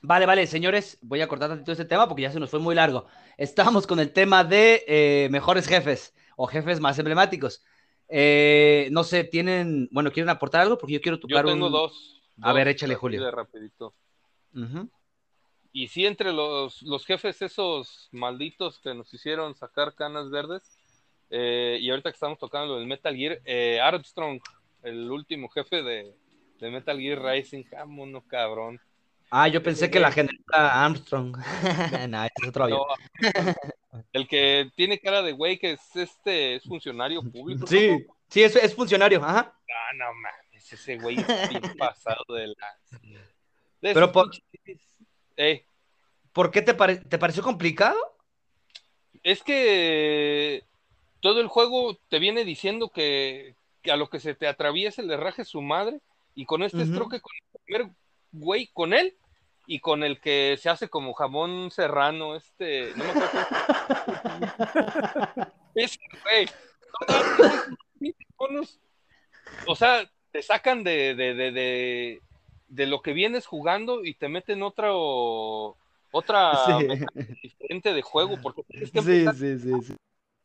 Vale, vale, señores, voy a cortar tantito este tema porque ya se nos fue muy largo. Estamos con el tema de eh, mejores jefes o jefes más emblemáticos. Eh, no sé, tienen, bueno, ¿quieren aportar algo? Porque yo quiero tocar yo tengo dos, A ver, échale, Julio. Rapidito. Y sí, entre los, los, jefes esos malditos que nos hicieron sacar canas verdes, eh, y ahorita que estamos tocando el Metal Gear, Armstrong, el último jefe de, de Metal Gear Rising, no cabrón. Ah, yo pensé que la gente era Armstrong. [laughs] no, es otro avión. el que tiene cara de güey que es este es funcionario público. Sí, sí, es, es funcionario, ajá. Ah, no mames, ese güey es [laughs] bien pasado de la. Pero por... ¿Por qué te, te pareció complicado? Es que todo el juego te viene diciendo que, a lo que se te atraviese le raje su madre y con este estroque con el primer güey con él y con el que se hace como jamón serrano, este, no me acuerdo. Ese [laughs] güey. O sea, te sacan de, de, de, de, lo que vienes jugando y te meten otra otra diferente de juego, porque tienes que sí, sí,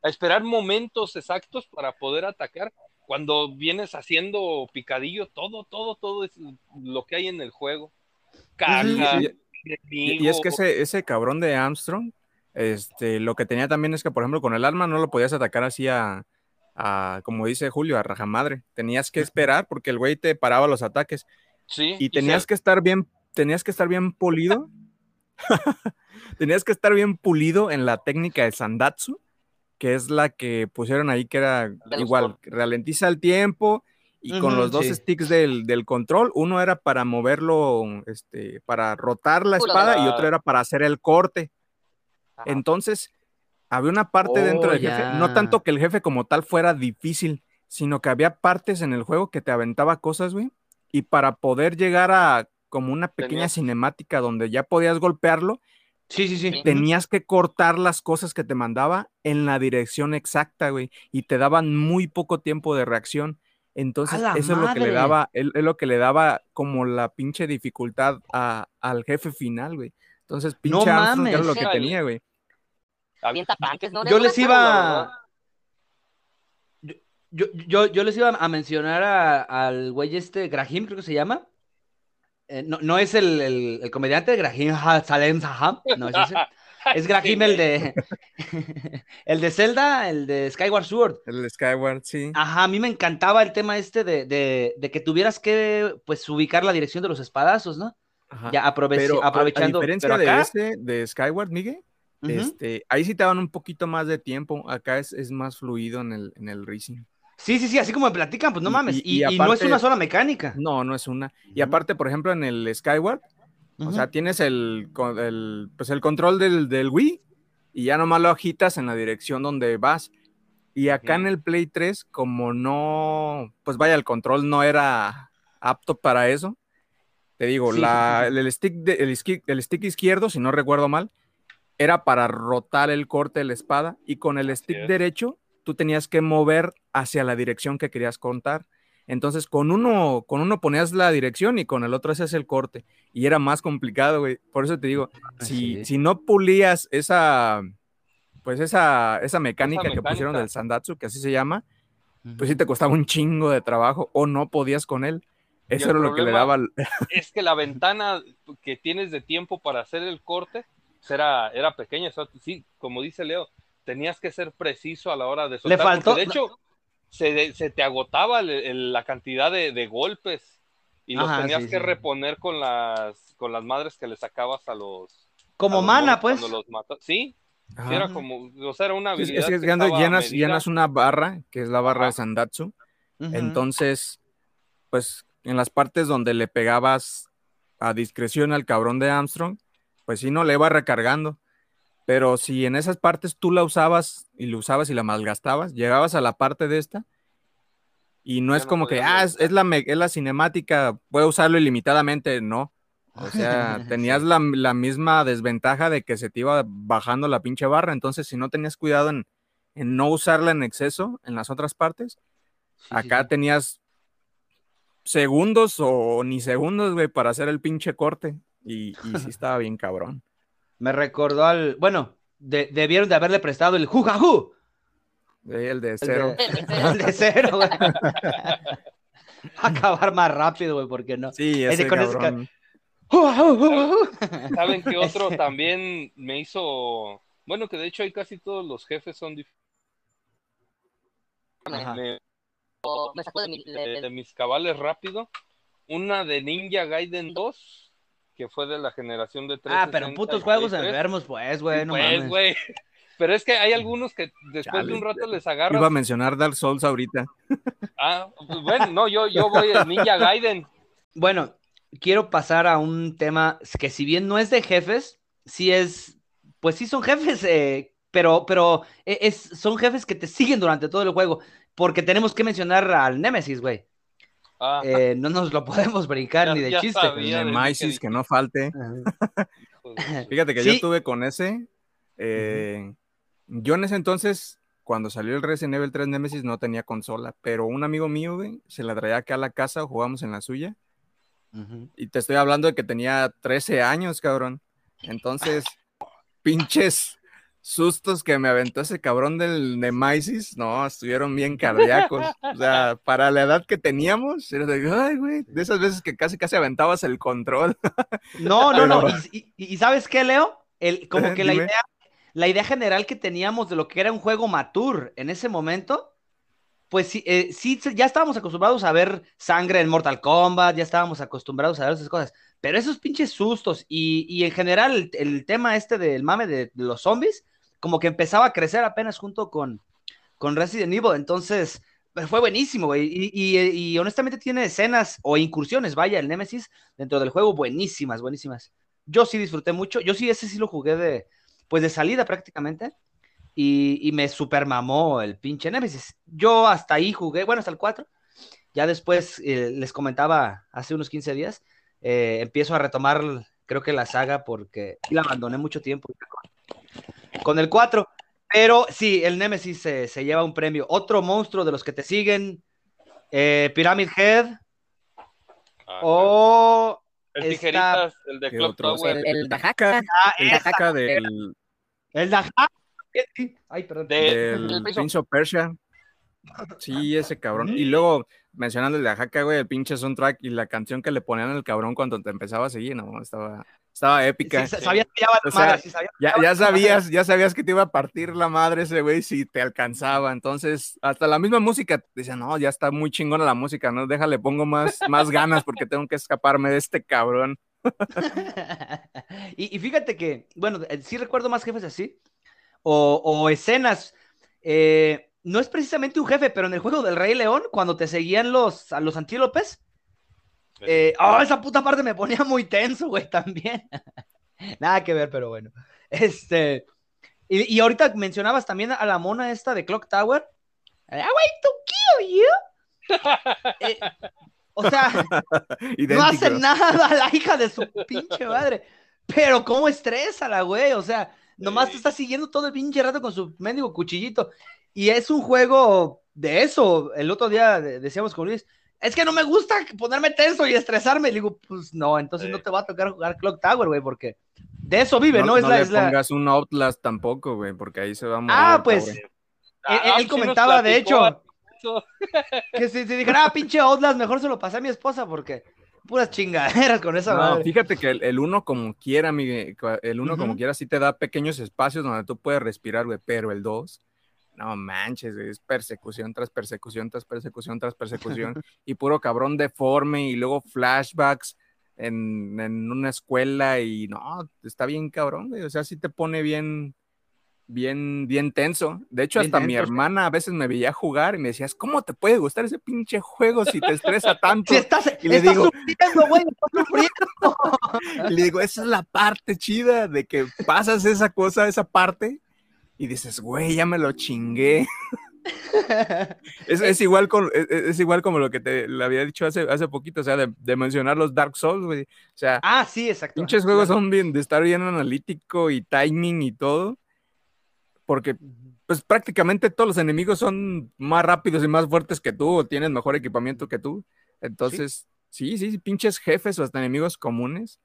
a esperar momentos exactos para poder atacar. Cuando vienes haciendo picadillo, todo, todo, todo es lo que hay en el juego. Y, es que ese, ese cabrón de Armstrong, este, lo que tenía también es que, por ejemplo, con el arma no lo podías atacar así a, como dice Julio, a rajamadre. Tenías que esperar porque el güey te paraba los ataques. Sí. Y tenías que estar bien, tenías que estar bien pulido. [laughs] tenías que estar bien pulido en la técnica de Sandatsu, que es la que pusieron ahí, que era igual, ralentiza el tiempo y con los dos sticks del, control, uno era para moverlo, este, para rotar la espada y otro era para hacer el corte. Entonces, había una parte dentro del jefe, no tanto que el jefe como tal fuera difícil, sino que había partes en el juego que te aventaba cosas, güey, y para poder llegar a como una pequeña cinemática donde ya podías golpearlo, Sí, sí, sí. Tenías que cortar las cosas que te mandaba en la dirección exacta, güey, y te daban muy poco tiempo de reacción. Entonces, eso es lo que le daba, es, lo que le daba como la pinche dificultad a, al jefe final, güey. Entonces, pinche no Armstrong era lo que tenía, güey. Yo les iba. Yo, yo, yo, les iba a mencionar al güey este, Grahim, creo que se llama. Eh, no, no, es el, el, el comediante Grahim Salem Saham, no es ese. [laughs] Es Grahim el de [laughs] el de Zelda, el de Skyward Sword. El de Skyward, sí. Ajá, a mí me encantaba el tema este de, de, que tuvieras que pues ubicar la dirección de los espadazos, ¿no? Ajá. Ya aprovechando. A, diferencia de ese, de Skyward, Miguel, este, ahí sí te daban un poquito más de tiempo. Acá es, es más fluido en el, en el racing. Sí, sí, sí, así como me platican, pues no mames. Y, no es una sola mecánica. No, no es una. Y aparte, por ejemplo, en el Skyward, o sea, tienes el, pues el control del, Wii y ya nomás lo agitas en la dirección donde vas. Y acá en el Play 3, como no, pues vaya, el control no era apto para eso. Te digo, la, el, stick el, stick, izquierdo, si no recuerdo mal, era para rotar el corte de la espada y con el stick derecho tú tenías que mover hacia la dirección que querías contar. Entonces, con uno, con uno ponías la dirección y con el otro hacías el corte. Y era más complicado, güey. Por eso te digo, si, si no pulías esa, pues esa, esa mecánica, que pusieron del Sandatsu, que así se llama, pues sí te costaba un chingo de trabajo o no podías con él. Eso era lo que le daba. Es que la ventana que tienes de tiempo para hacer el corte era, era pequeña. sí, como dice Leo, tenías que ser preciso a la hora de soltar. Le faltó. De hecho, se, se, te agotaba la cantidad de, golpes y los tenías que reponer con las, con las madres que le sacabas a los. Como mana, pues. Los sí, era como, o sea, era una habilidad. Es, que, llenas, llenas, una barra, que es la barra de Sandatsu. Entonces, pues en las partes donde le pegabas a discreción al cabrón de Armstrong, pues sí, no le iba recargando. Pero si en esas partes tú la usabas y la usabas y la malgastabas, llegabas a la parte de esta y no es como que, ah, es, la, es la cinemática, puedo usarlo ilimitadamente, no. O [laughs] sea, tenías la, misma desventaja de que se te iba bajando la pinche barra, entonces si no tenías cuidado en, no usarla en exceso en las otras partes, acá tenías segundos o ni segundos, güey, para hacer el pinche corte. Y, sí [laughs] estaba bien cabrón. Me recordó al, bueno, debieron de haberle prestado el jujajú. El de [laughs] cero. El de, cero, güey. [laughs] Acabar más rápido, güey, porque no. Sí, ese, cabrón. ¿Saben qué otro también me hizo? Bueno, que de hecho hay casi todos los jefes son diferentes. Me, sacó de, mis cabales rápido. Una de Ninja Gaiden 2, que fue de la generación de 3. Ah, pero putos juegos enfermos, pues, güey, no pues, güey. Pero es que hay algunos que después de un rato les agarran. Iba a mencionar Dark Souls ahorita. Ah, pues, bueno, no, yo, yo voy a Ninja Gaiden. Bueno, quiero pasar a un tema que si bien no es de jefes, sí es, pues sí son jefes, eh, pero, pero e, es, son jefes que te siguen durante todo el juego, porque tenemos que mencionar al Nemesis, güey. Ah. Eh, no nos lo podemos brincar ni de chiste. Nemesis, que no falte. Fíjate que yo estuve con ese. Eh, yo en ese entonces, cuando salió el Resident Evil 3 Nemesis, no tenía consola, pero un amigo mío, güey, se la traía acá a la casa, jugamos en la suya. Y te estoy hablando de que tenía 13 años, cabrón. Entonces, [laughs] pinches sustos que me aventó ese cabrón del Nemesis, no, estuvieron bien cardíacos. O sea, [laughs] para la edad que teníamos, era de, ay, güey, de esas veces que casi casi aventabas el control. [laughs] No, no, no. ¿Y, sabes qué, Leo? El, como [laughs] que la idea, la idea general que teníamos de lo que era un juego mature en ese momento pues sí, eh, sí, ya estábamos acostumbrados a ver sangre en Mortal Kombat, ya estábamos acostumbrados a ver esas cosas, pero esos pinches sustos y, en general el, tema este del mame de, los zombies, como que empezaba a crecer apenas junto con, con Resident Evil, entonces fue buenísimo, güey, y, y, honestamente tiene escenas o incursiones, vaya, el Nemesis dentro del juego buenísimas, buenísimas. Yo sí disfruté mucho, yo sí, ese sí lo jugué de, pues de salida prácticamente y, me super mamó el pinche Nemesis. Yo hasta ahí jugué, bueno, hasta el 4. Ya después eh, les comentaba hace unos 15 días, eh, empiezo a retomar, creo que la saga, porque la abandoné mucho tiempo con el 4. Pero sí, el Nemesis se, lleva un premio. Otro monstruo de los que te siguen, eh, Pyramid Head. Ah, o. El tijeritas, el de Clock Tower. El, Dajaka. Ah, el Dajaka del. El Dajaka Ay, perdón. del Prince of Persia. Sí, ese cabrón. Y luego, mencionando el de Ajaca, güey, el pinche soundtrack y la canción que le ponían al cabrón cuando te empezaba a seguir, ¿no? Estaba, estaba épica. ya, ya, sabías, ya sabías que te iba a partir la madre ese güey si te alcanzaba. Entonces, hasta la misma música, decía, no, ya está muy chingona la música, ¿no? Déjale, pongo más, más ganas porque tengo que escaparme de este cabrón. [laughs] y, y, fíjate que, bueno, eh, sí recuerdo más jefes así, o, escenas. Eh, no es precisamente un jefe, pero en el juego del Rey León, cuando te seguían los, a los antílopes, eh, oh, esa puta parte me ponía muy tenso, güey, también. [laughs] Nada que ver, pero bueno. Este, y, ahorita mencionabas también a la mona esta de Clock Tower. I wait to kill you. [laughs] Eh, o sea, [laughs] no hace nada la hija de su pinche madre. Pero cómo estresa la güey, o sea, nomás te está siguiendo todo el pinche rato con su mendigo cuchillito. Y es un juego de eso. El otro día decíamos con Luis, es que no me gusta ponerme tenso y estresarme. Y digo, pues no, entonces no te va a tocar jugar Clock Tower, güey, porque de eso vive, ¿no? es no la, le pongas un Outlast tampoco, güey, porque ahí se va a morir. Ah, pues, él, ah, comentaba, de hecho, [laughs] que si, si dijera, ah, pinche Outlast, mejor se lo pasé a mi esposa, porque puras chingaderas con esa no, fíjate que el, uno como quiera, el uno como quiera sí te da pequeños espacios donde tú puedes respirar, güey, pero el dos no manches, es persecución tras persecución tras persecución tras persecución y puro cabrón deforme y luego flashbacks en, una escuela y no, está bien cabrón, o sea, sí te pone bien, bien, bien tenso. De hecho, hasta mi hermana a veces me veía jugar y me decías, ¿cómo te puede gustar ese pinche juego si te estresa [laughs] tanto? y le digo, [laughs] y le digo, esa es la parte chida de que pasas esa cosa, esa parte y dices, güey, ya me lo chingué. [laughs] [laughs] es, igual con, es, igual como lo que te le había dicho hace, hace poquito, o sea, de, mencionar los Dark Souls, güey. O sea, ah, sí, exacto. Pinches juegos son bien, de estar bien analítico y timing y todo. Porque, pues prácticamente todos los enemigos son más rápidos y más fuertes que tú, o tienen mejor equipamiento que tú. Entonces, sí, sí, sí pinches jefes o hasta enemigos comunes.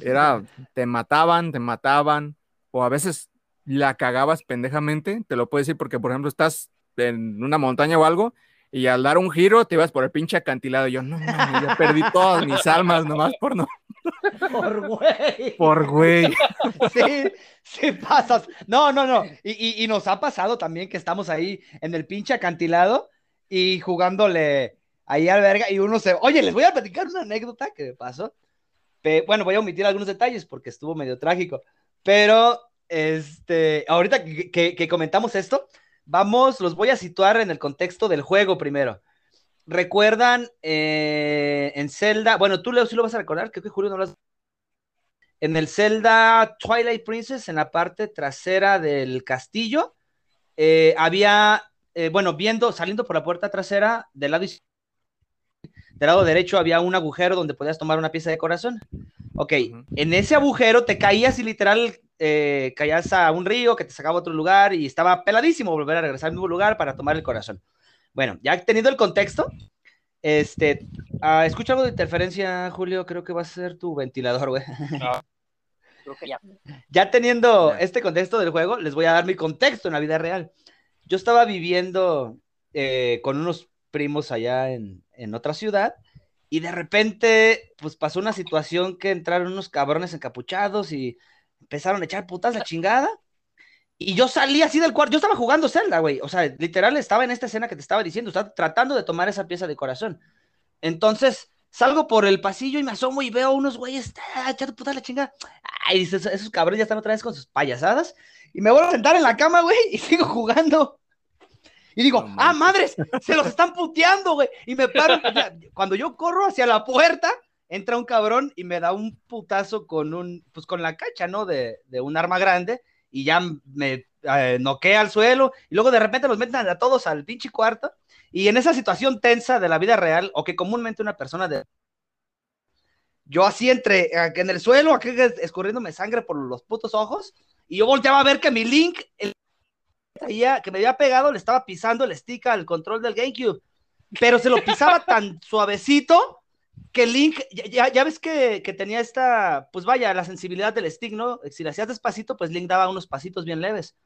Era, te mataban, te mataban, o a veces la cagabas pendejamente, te lo puedo decir porque, por ejemplo, estás en una montaña o algo y al dar un giro te ibas por el pinche acantilado. Y yo, no ya perdí todas mis almas nomás por no. [laughs] Por güey. Por güey. [laughs] Sí, sí pasas. No, no, no. Y, y, nos ha pasado también que estamos ahí en el pinche acantilado y jugándole ahí al verga y uno se. Oye, les voy a platicar una anécdota que me pasó. bueno, voy a omitir algunos detalles porque estuvo medio trágico. Pero este, ahorita que, comentamos esto, vamos, los voy a situar en el contexto del juego primero. ¿Recuerdan eh, en Zelda? Bueno, tú Leo sí lo vas a recordar, creo que Julio no lo has... En el Zelda Twilight Princess, en la parte trasera del castillo, eh, había, eh, bueno, viendo, saliendo por la puerta trasera, del lado del lado derecho había un agujero donde podías tomar una pieza de corazón. Ok, en ese agujero te caías y literal eh, caías a un río que te sacaba a otro lugar y estaba peladísimo volver a regresar al mismo lugar para tomar el corazón. Bueno, ya teniendo el contexto, este, uh, escucha algo de interferencia, Julio, creo que va a ser tu ventilador, güey. Ah, ya. teniendo este contexto del juego, les voy a dar mi contexto en la vida real. Yo estaba viviendo eh, con unos primos allá en, en otra ciudad y de repente, pues pasó una situación que entraron unos cabrones encapuchados y empezaron a echar putas la chingada. Y yo salí así del cuarto. Yo estaba jugando Zelda, güey. O sea, literal estaba en esta escena que te estaba diciendo. Estaba tratando de tomar esa pieza de corazón. Entonces, salgo por el pasillo y me asomo y veo a unos güeyes echando putas la chingada. Ay, dices, esos cabrones ya están otra vez con sus payasadas. Y me vuelvo a sentar en la cama, güey, [laughs] y sigo jugando. Y digo, ah, madres, se los están puteando, güey. Y me paro. cuando yo corro hacia la puerta, entra un cabrón y me da un putazo con un, pues con la cacha, ¿no? De, un arma grande y ya me eh, noquea al suelo y luego de repente los meten a todos al pinche cuarto y en esa situación tensa de la vida real o que comúnmente una persona de... Yo así entre en el suelo, aquí escurriéndome sangre por los putos ojos y yo volteaba a ver que mi Link, el, que me había pegado, le estaba pisando el stick al control del GameCube, pero se lo pisaba tan [laughs] suavecito que Link, ya, ves que, tenía esta, pues vaya, la sensibilidad del stick, ¿no? Si le hacías despacito, pues Link daba unos pasitos bien leves.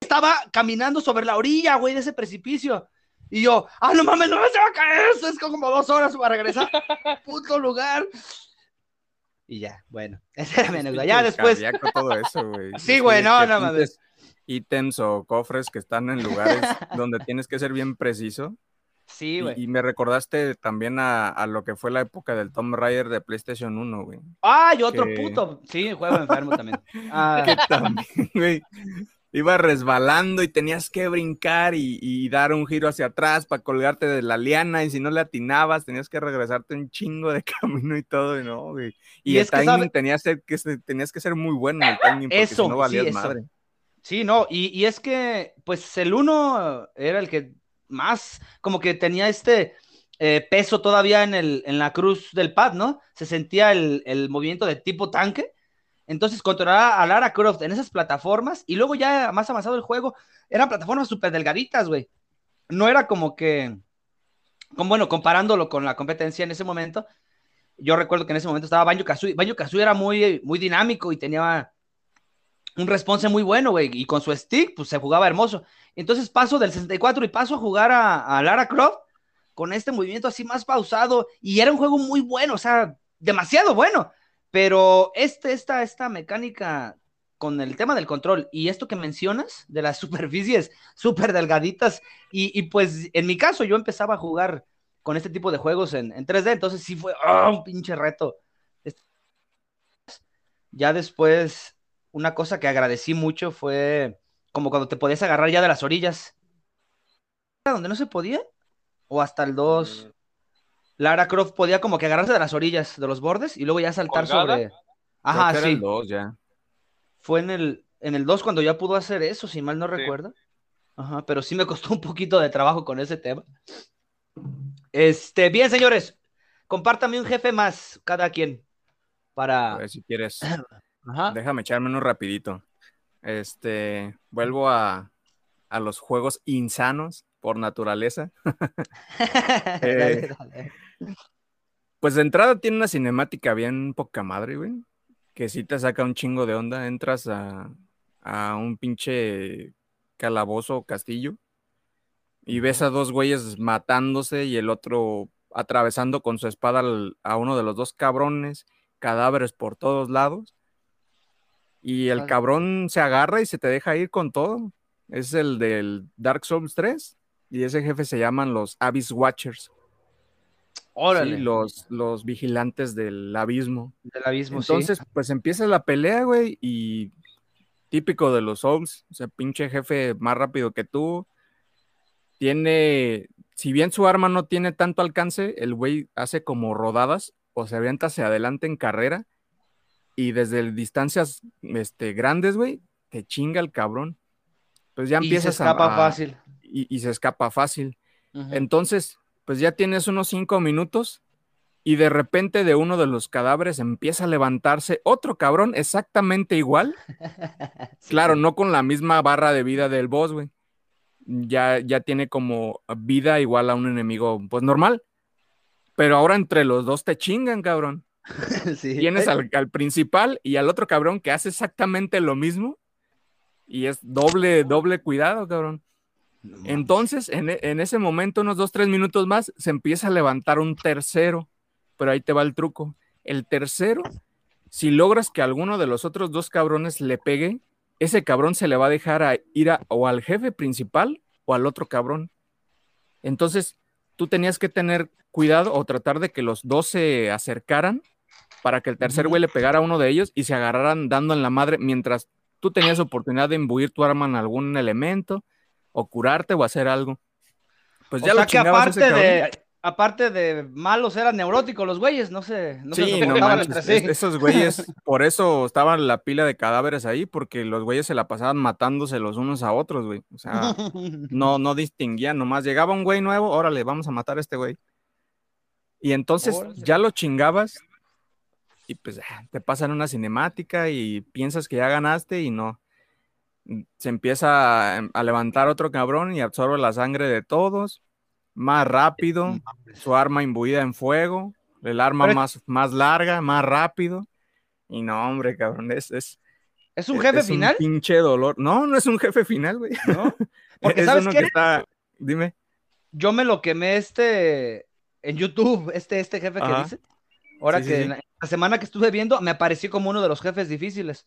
Estaba caminando sobre la orilla, güey, de ese precipicio. Y yo, ah, no mames, no me se va a caer, eso es como dos horas para regresar. [laughs] Puto lugar. Y ya, bueno, [laughs] esa era mi anécdota. Ya después. Todo eso, güey. [laughs] Sí, güey, no, no mames. Ítems o cofres que están en lugares donde tienes que ser bien preciso. Sí, güey. Y, me recordaste también a, lo que fue la época del Tom Raider de PlayStation 1, güey. Ah, y otro puto. Sí, juego enfermo también. Ah. [laughs] Que también, güey. Iba resbalando y tenías que brincar y, dar un giro hacia atrás para colgarte de la liana y si no le atinabas tenías que regresarte un chingo de [laughs] camino y todo, y no, güey. Y, el timing tenías, que, tenías que ser muy bueno en el timing porque Eso, si no valías madre. Sí, no, y, es que, pues el uno era el que más, como que tenía este eh, peso todavía en, el, en la cruz del pad, ¿no? Se sentía el, el movimiento de tipo tanque. Entonces, controlar a Lara Croft en esas plataformas y luego ya más avanzado el juego, eran plataformas súper delgaditas, güey. No era como que, bueno, comparándolo con la competencia en ese momento, yo recuerdo que en ese momento estaba Banjo Kazooie. Banjo Kazooie era muy, muy dinámico y tenía un response muy bueno, güey. Y con su stick, pues se jugaba hermoso. Entonces paso del 64 y paso a jugar a, Lara Croft con este movimiento así más pausado. Y era un juego muy bueno, o sea, demasiado bueno. Pero este, esta, esta mecánica con el tema del control y esto que mencionas de las [laughs] superficies súper delgaditas, y, pues en mi caso yo empezaba a jugar con este tipo de juegos en, 3D, entonces sí fue ¡ah! un pinche reto. Ya después una cosa que agradecí mucho fue como cuando te podías agarrar ya de las orillas. ¿Donde no se podía? ¿O hasta el 2? Mm. Lara Croft podía como que agarrarse de las orillas, de los bordes, y luego ya saltar sobre... Ajá, sí. el 2 ya. Fue en el, en el 2 cuando ya pudo hacer eso, si mal no recuerdo. Ajá, pero sí me costó [laughs] un poquito de trabajo con ese tema. Este, bien, señores, compártame un jefe más, cada quien, para... A ver si quieres. [clears throat] Déjame echarme uno rapidito. Este, vuelvo a, los juegos insanos por naturaleza. [laughs] [laughs] Eh, pues de entrada tiene una cinemática bien poca madre, güey. Que si te saca un chingo de onda. Entras a, a un pinche calabozo o castillo y ves a dos güeyes matándose y el otro atravesando con su espada a uno de los dos cabrones, cadáveres por todos lados. Y el cabrón se agarra y se te deja ir con todo. Es el del Dark Souls 3. Y ese jefe se llaman los Abyss Watchers. Órale. los, los vigilantes del abismo. Del abismo, Entonces, pues empieza la pelea, güey, y típico de los Souls, o sea, pinche jefe más rápido que tú. Tiene, si bien su arma no tiene tanto alcance, el güey hace como rodadas o se avienta hacia adelante en carrera y desde distancias este, grandes, güey, te chinga el cabrón. Pues ya empiezas y se escapa fácil. Y, se escapa fácil. Entonces, pues ya tienes unos cinco minutos y de repente de uno de los cadáveres empieza a levantarse otro cabrón exactamente igual. [laughs] claro, no con la misma barra de vida del boss, güey. Ya, ya tiene como vida igual a un enemigo, pues normal. Pero ahora entre los dos te chingan, cabrón. [laughs] Tienes al, principal y al otro cabrón que hace exactamente lo mismo. Y es doble, doble cuidado, cabrón. Entonces, en, en, ese momento, unos dos, tres minutos más, se empieza a levantar un tercero. Pero ahí te va el truco. El tercero, si logras que alguno de los otros dos cabrones le pegue, ese cabrón se le va a dejar a ir a, o al jefe principal o al otro cabrón. Entonces, tú tenías que tener cuidado o tratar de que los dos se acercaran para que el tercer güey le pegara a uno de ellos y se agarraran dando en la madre mientras tú tenías oportunidad de imbuir tu arma en algún elemento o curarte o hacer algo. Pues ya lo que aparte de aparte de malos eran neuróticos los güeyes, no sé, no sí, no manches, esos güeyes, [laughs] por eso estaban la pila de cadáveres ahí, porque los güeyes se la pasaban matándose los unos a otros, güey. O sea, no, no distinguían, nomás llegaba un güey nuevo, órale, vamos a matar a este güey. Y entonces ya lo chingabas y pues ah, te pasan una cinemática y piensas que ya ganaste y no. Se empieza a, levantar otro cabrón y absorbe la sangre de todos, más rápido, su arma imbuida en fuego, el arma más, más larga, más rápido. Y no, hombre, cabrón, es... ¿Es, un jefe final? Un pinche dolor. No, no es un jefe final, güey. ¿No? [laughs] Porque, ¿sabes qué? Dime. Yo me lo quemé este en YouTube, este, este jefe que dice. Ahora que La, semana que estuve viendo me apareció como uno de los jefes difíciles.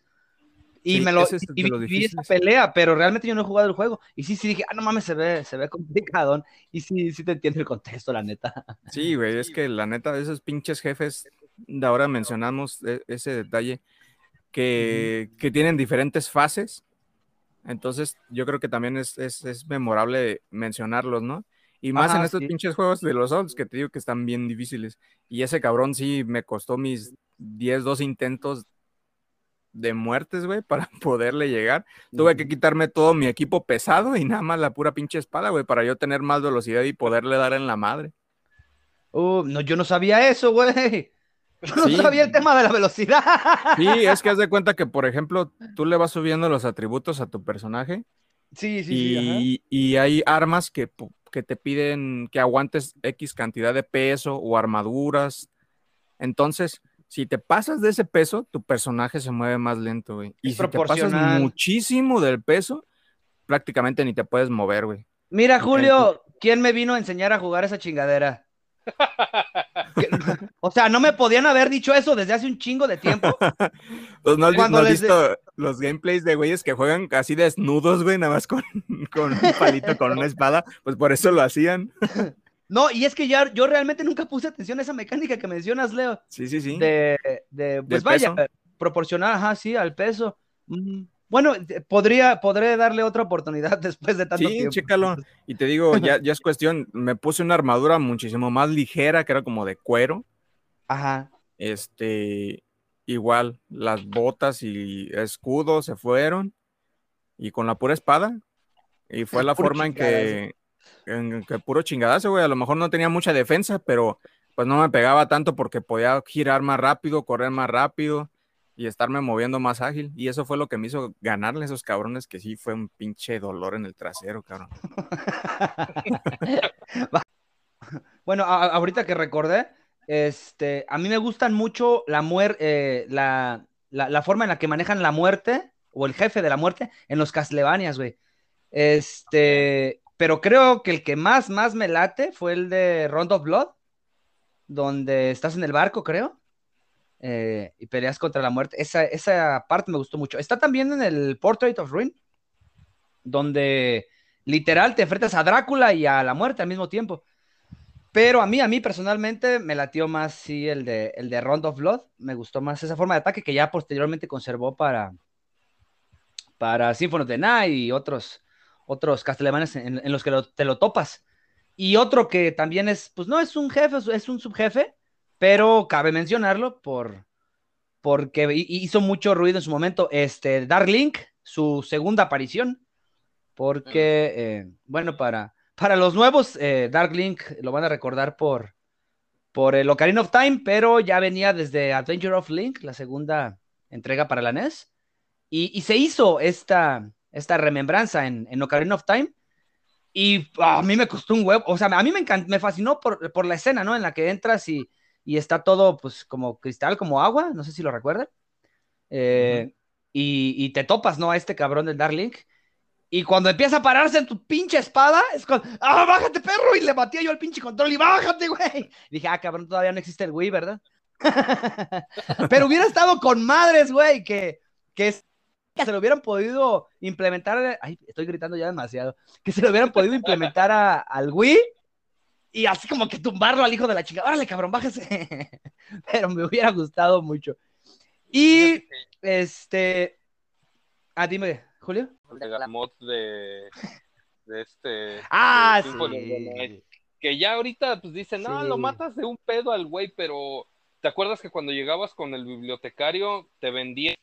Y me lo y, vi esa pelea, pero realmente yo no he jugado el juego. Y sí, sí dije, ah, no mames, se ve, se ve complicado. Y sí, sí te entiendo el contexto, la neta. Sí, güey, es que la neta, esos pinches jefes, de ahora mencionamos e, ese detalle, que, que tienen diferentes fases. Entonces, yo creo que también es, es, es memorable mencionarlos, ¿no? Y más en estos pinches juegos de los Souls que te digo que están bien difíciles. Y ese cabrón sí me costó mis 10, 2 intentos de muertes, güey, para [laughs] poderle llegar. Tuve que quitarme todo mi equipo pesado y nada más la pura pinche espada, güey, para yo tener más velocidad y poderle dar en la madre. Uh, no, yo no sabía eso, güey. [laughs] Yo no sabía el tema de la velocidad. Sí, es que haz de [laughs] cuenta que, por ejemplo, tú le vas subiendo los atributos a tu personaje. Sí, sí, sí. Y hay armas que, que te piden que aguantes X cantidad de peso o armaduras. Entonces, si te pasas de ese peso, tu personaje se mueve más lento, güey. Y si te pasas muchísimo del peso, prácticamente ni te puedes mover, güey. Mira, Julio, ¿quién me vino a enseñar a jugar esa chingadera? [laughs] o sea, no me podían haber dicho eso desde hace un chingo de tiempo. [laughs] pues no has, visto los gameplays de güeyes que juegan casi desnudos, güey, nada más con, [laughs] con un palito, con una espada. Pues por eso lo hacían. No, y es que ya yo realmente nunca puse atención a esa mecánica que mencionas, Leo. Sí, sí, sí. De, de pues vaya, proporcionar, ajá, sí, al peso. Mm, bueno, podría, podré darle otra oportunidad [laughs] después de tanto tiempo. Sí, chécalo. [laughs] Y te digo, ya, ya es cuestión, me puse una armadura muchísimo más ligera, que era como de cuero. Ajá. Este, igual, las botas y escudo se fueron. Y con la pura espada. Y fue la forma en que, en que puro chingadazo, güey. A lo mejor no tenía mucha defensa, pero pues no me pegaba tanto porque podía girar más rápido, correr más rápido y estarme moviendo más ágil. Y eso fue lo que me hizo ganarle a esos cabrones que sí fue un pinche dolor en el trasero, cabrón. [laughs] bueno, ahorita que recordé, este, a mí me gustan mucho la, eh, la, la, forma en la que manejan la muerte o el jefe de la muerte en los Castlevanias, güey. Este, pero creo que el que más, más me late fue el de Round of Blood, donde estás en el barco, creo, eh, y peleas contra la muerte. Esa, esa parte me gustó mucho. Está también en el Portrait of Ruin, donde literal te enfrentas a Drácula y a la muerte al mismo tiempo. Pero a mí, a mí personalmente me latió más, sí, el de, el de Round of Blood. Me gustó más esa forma de ataque que ya posteriormente conservó para, para Symphony of the Night y otros, otros castellemanes en, los que te lo topas. Y otro que también es, pues no es un jefe, es un subjefe, pero cabe mencionarlo por, porque hizo mucho ruido en su momento. Este, Dark Link, su segunda aparición, porque, eh, bueno, para, para los nuevos, eh, Dark Link lo van a recordar por, por el Ocarina of Time, pero ya venía desde Adventure of Link, la segunda entrega para la NES, y se hizo esta, esta remembranza en, en Ocarina of Time. Y a mí me costó un huevo, o sea, a mí me encantó, me fascinó por, por, la escena, ¿no? En la que entras y, y, está todo, pues, como cristal, como agua, no sé si lo recuerdan. Eh, y, y, te topas, ¿no? A este cabrón del Dark Link. Y cuando empieza a pararse en tu pinche espada, es con, ¡ah, bájate, perro! Y le batía yo al pinche control y ¡bájate, güey! [laughs] dije, ah, cabrón, todavía no existe el Wii, ¿verdad? [laughs] Pero hubiera estado con madres, güey, que, que es que se lo hubieran podido implementar, ay, estoy gritando ya demasiado, que se lo hubieran podido implementar al Wii y así como que tumbarlo al hijo de la chica, órale cabrón, bájese, [laughs] pero me hubiera gustado mucho. Y este, ah, dime, Julio. La mod de, de este. Ah, sí. Que ya ahorita pues dicen, no, lo matas de un pedo al güey, pero ¿te acuerdas que cuando llegabas con el bibliotecario te vendía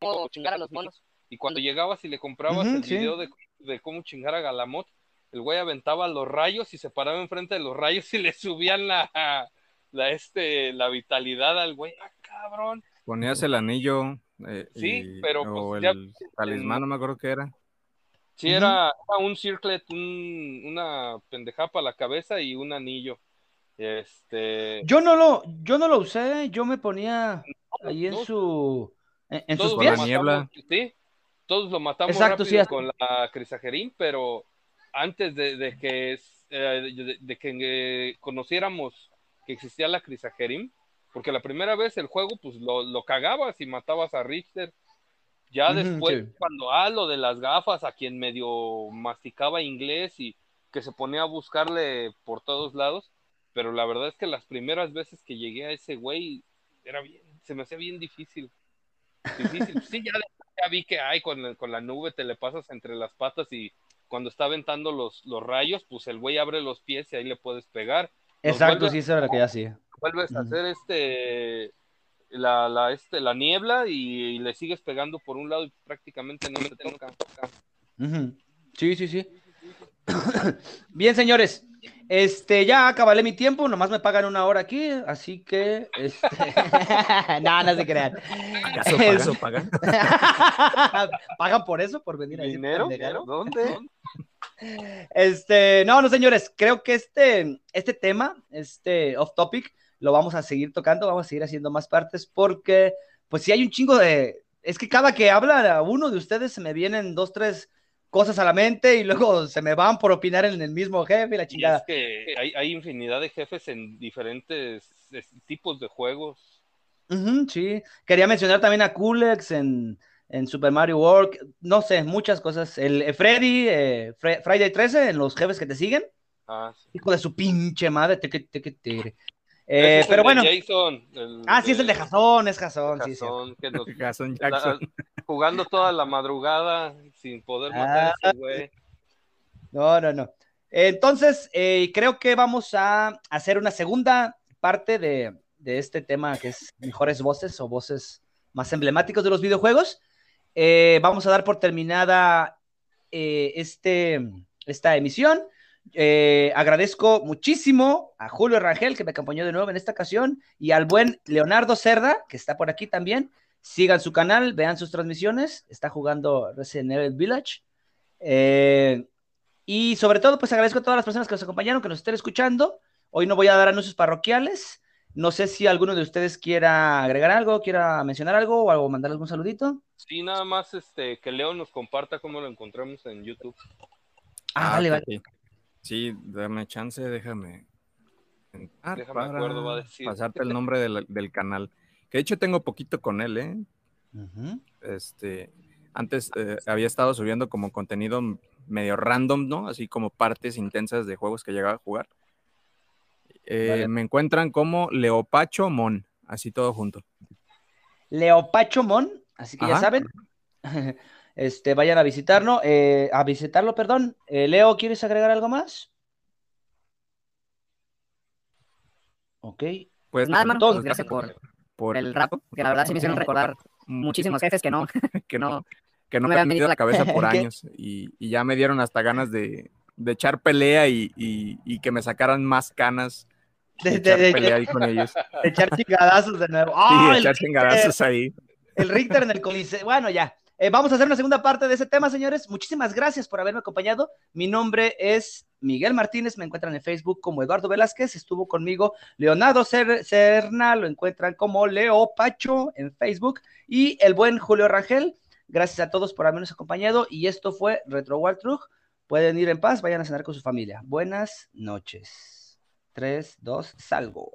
cómo chingar a los monos. Y cuando llegabas y le comprabas el video de, cómo chingar a Galamot, el güey aventaba los rayos y se paraba enfrente de los rayos y [laughs] le subían la, la, este, la vitalidad al güey. ¡Ah, cabrón! Ponías el anillo. Eh, sí, pero pues, el talismán, no me acuerdo qué era. Sí, era, un circlet, un, una pendejada para la cabeza y un anillo. Este. Yo no lo, yo no lo usé, yo me ponía ahí en su en, sus pies. niebla. Sí, todos lo matamos rápido con la crisajerín, pero antes de, que, eh, de, que eh, conociéramos que existía la crisajerín, porque la primera vez el juego pues lo, lo cagabas y matabas a Richter. Ya después, cuando ah, lo de las gafas, a quien medio masticaba inglés y que se ponía a buscarle por todos lados, pero la verdad es que las primeras veces que llegué a ese güey, era bien, se me hacía bien difícil. Sí, ya, vi que hay con, con, la nube te le pasas entre las patas y cuando está aventando los, los rayos, pues el güey abre los pies y ahí le puedes pegar. Exacto, sí, eso era lo que ya hacía. Vuelves a hacer este la, la, este, la niebla y, le sigues pegando por un lado y prácticamente no se toca. Sí, sí, sí. [coughs] Bien, señores. Este, ya acabé mi tiempo, nomás me pagan una hora aquí, así que. Este... [laughs] no, no se crean. [laughs] ¿Acaso pagan? [laughs] pagan? por eso? ¿Por venir a ¿Dinero? ¿Dónde? Este, no, no, señores, creo que este, este tema, este off topic, lo vamos a seguir tocando, vamos a seguir haciendo más partes, porque, pues, si hay un chingo de. Es que cada que habla uno de ustedes se me vienen dos, tres cosas a la mente y luego se me van por opinar en el mismo jefe y la chingada. es que hay, infinidad de jefes en diferentes tipos de juegos. sí, quería mencionar también a Kulex en, Super Mario World, no sé, muchas cosas. El, Freddy, eh, Friday 13, en los jefes que te siguen. Ah, Hijo de su pinche madre, te, te, te, te. Eh, pero bueno. ah, sí, es el de Jason, es Jason. sí, sí. [laughs] [laughs] jugando toda la madrugada sin poder matar a ese güey. No, no, no. Entonces, eh, creo que vamos a hacer una segunda parte de, este tema que es mejores voces o voces más emblemáticos de los videojuegos. Eh, vamos a dar por terminada este, esta emisión. Eh, agradezco muchísimo a Julio Rangel, que me acompañó de nuevo en esta ocasión, y al buen Leonardo Cerda, que está por aquí también. Sigan su canal, vean sus transmisiones. Está jugando Resident Evil Village. Eh, y sobre todo, pues agradezco a todas las personas que nos acompañaron, que nos estén escuchando. Hoy no voy a dar anuncios parroquiales. No sé si alguno de ustedes quiera agregar algo, quiera mencionar algo o algo, mandar algún saludito. Sí, nada más este, que Leo nos comparta cómo lo encontramos en YouTube. Ah, vale, vale. Sí, dame chance, déjame. déjame acuerdo, va a decir. Pasarte el nombre del, canal. Que de hecho tengo poquito con él, ¿eh? Este. Antes eh, había estado subiendo como contenido medio random, ¿no? Así como partes intensas de juegos que llegaba a jugar. Eh, me encuentran como Leopacho Mon, así todo junto. Leopacho Mon, así que ya saben. [laughs] Este, vayan a visitarlo, eh, a visitarlo, perdón. Eh, Leo, ¿quieres agregar algo más? Ok. Pues nada, más, pues, gracias por, por, el rato, que la verdad sí me hicieron recordar muchísimos jefes que no, [laughs] que no, que no me han metido la cabeza por años y, y, ya me dieron hasta ganas de, de echar pelea y, y, que me sacaran más canas. De, echar pelea ahí con ellos. De [laughs] echar chingadazos de nuevo. sí, echar chingadazos ahí. El Richter en el coliseo. Bueno, ya. Eh, vamos a hacer una segunda parte de ese tema, señores. Muchísimas gracias por haberme acompañado. Mi nombre es Miguel Martínez, me encuentran en Facebook como Eduardo Velázquez, estuvo conmigo Leonardo Cerna, lo encuentran como Leo Pacho en Facebook y el buen Julio Rangel. Gracias a todos por habernos acompañado y esto fue Retro War Truck. Pueden ir en paz, vayan a cenar con su familia. Buenas noches. 3, 2, salgo.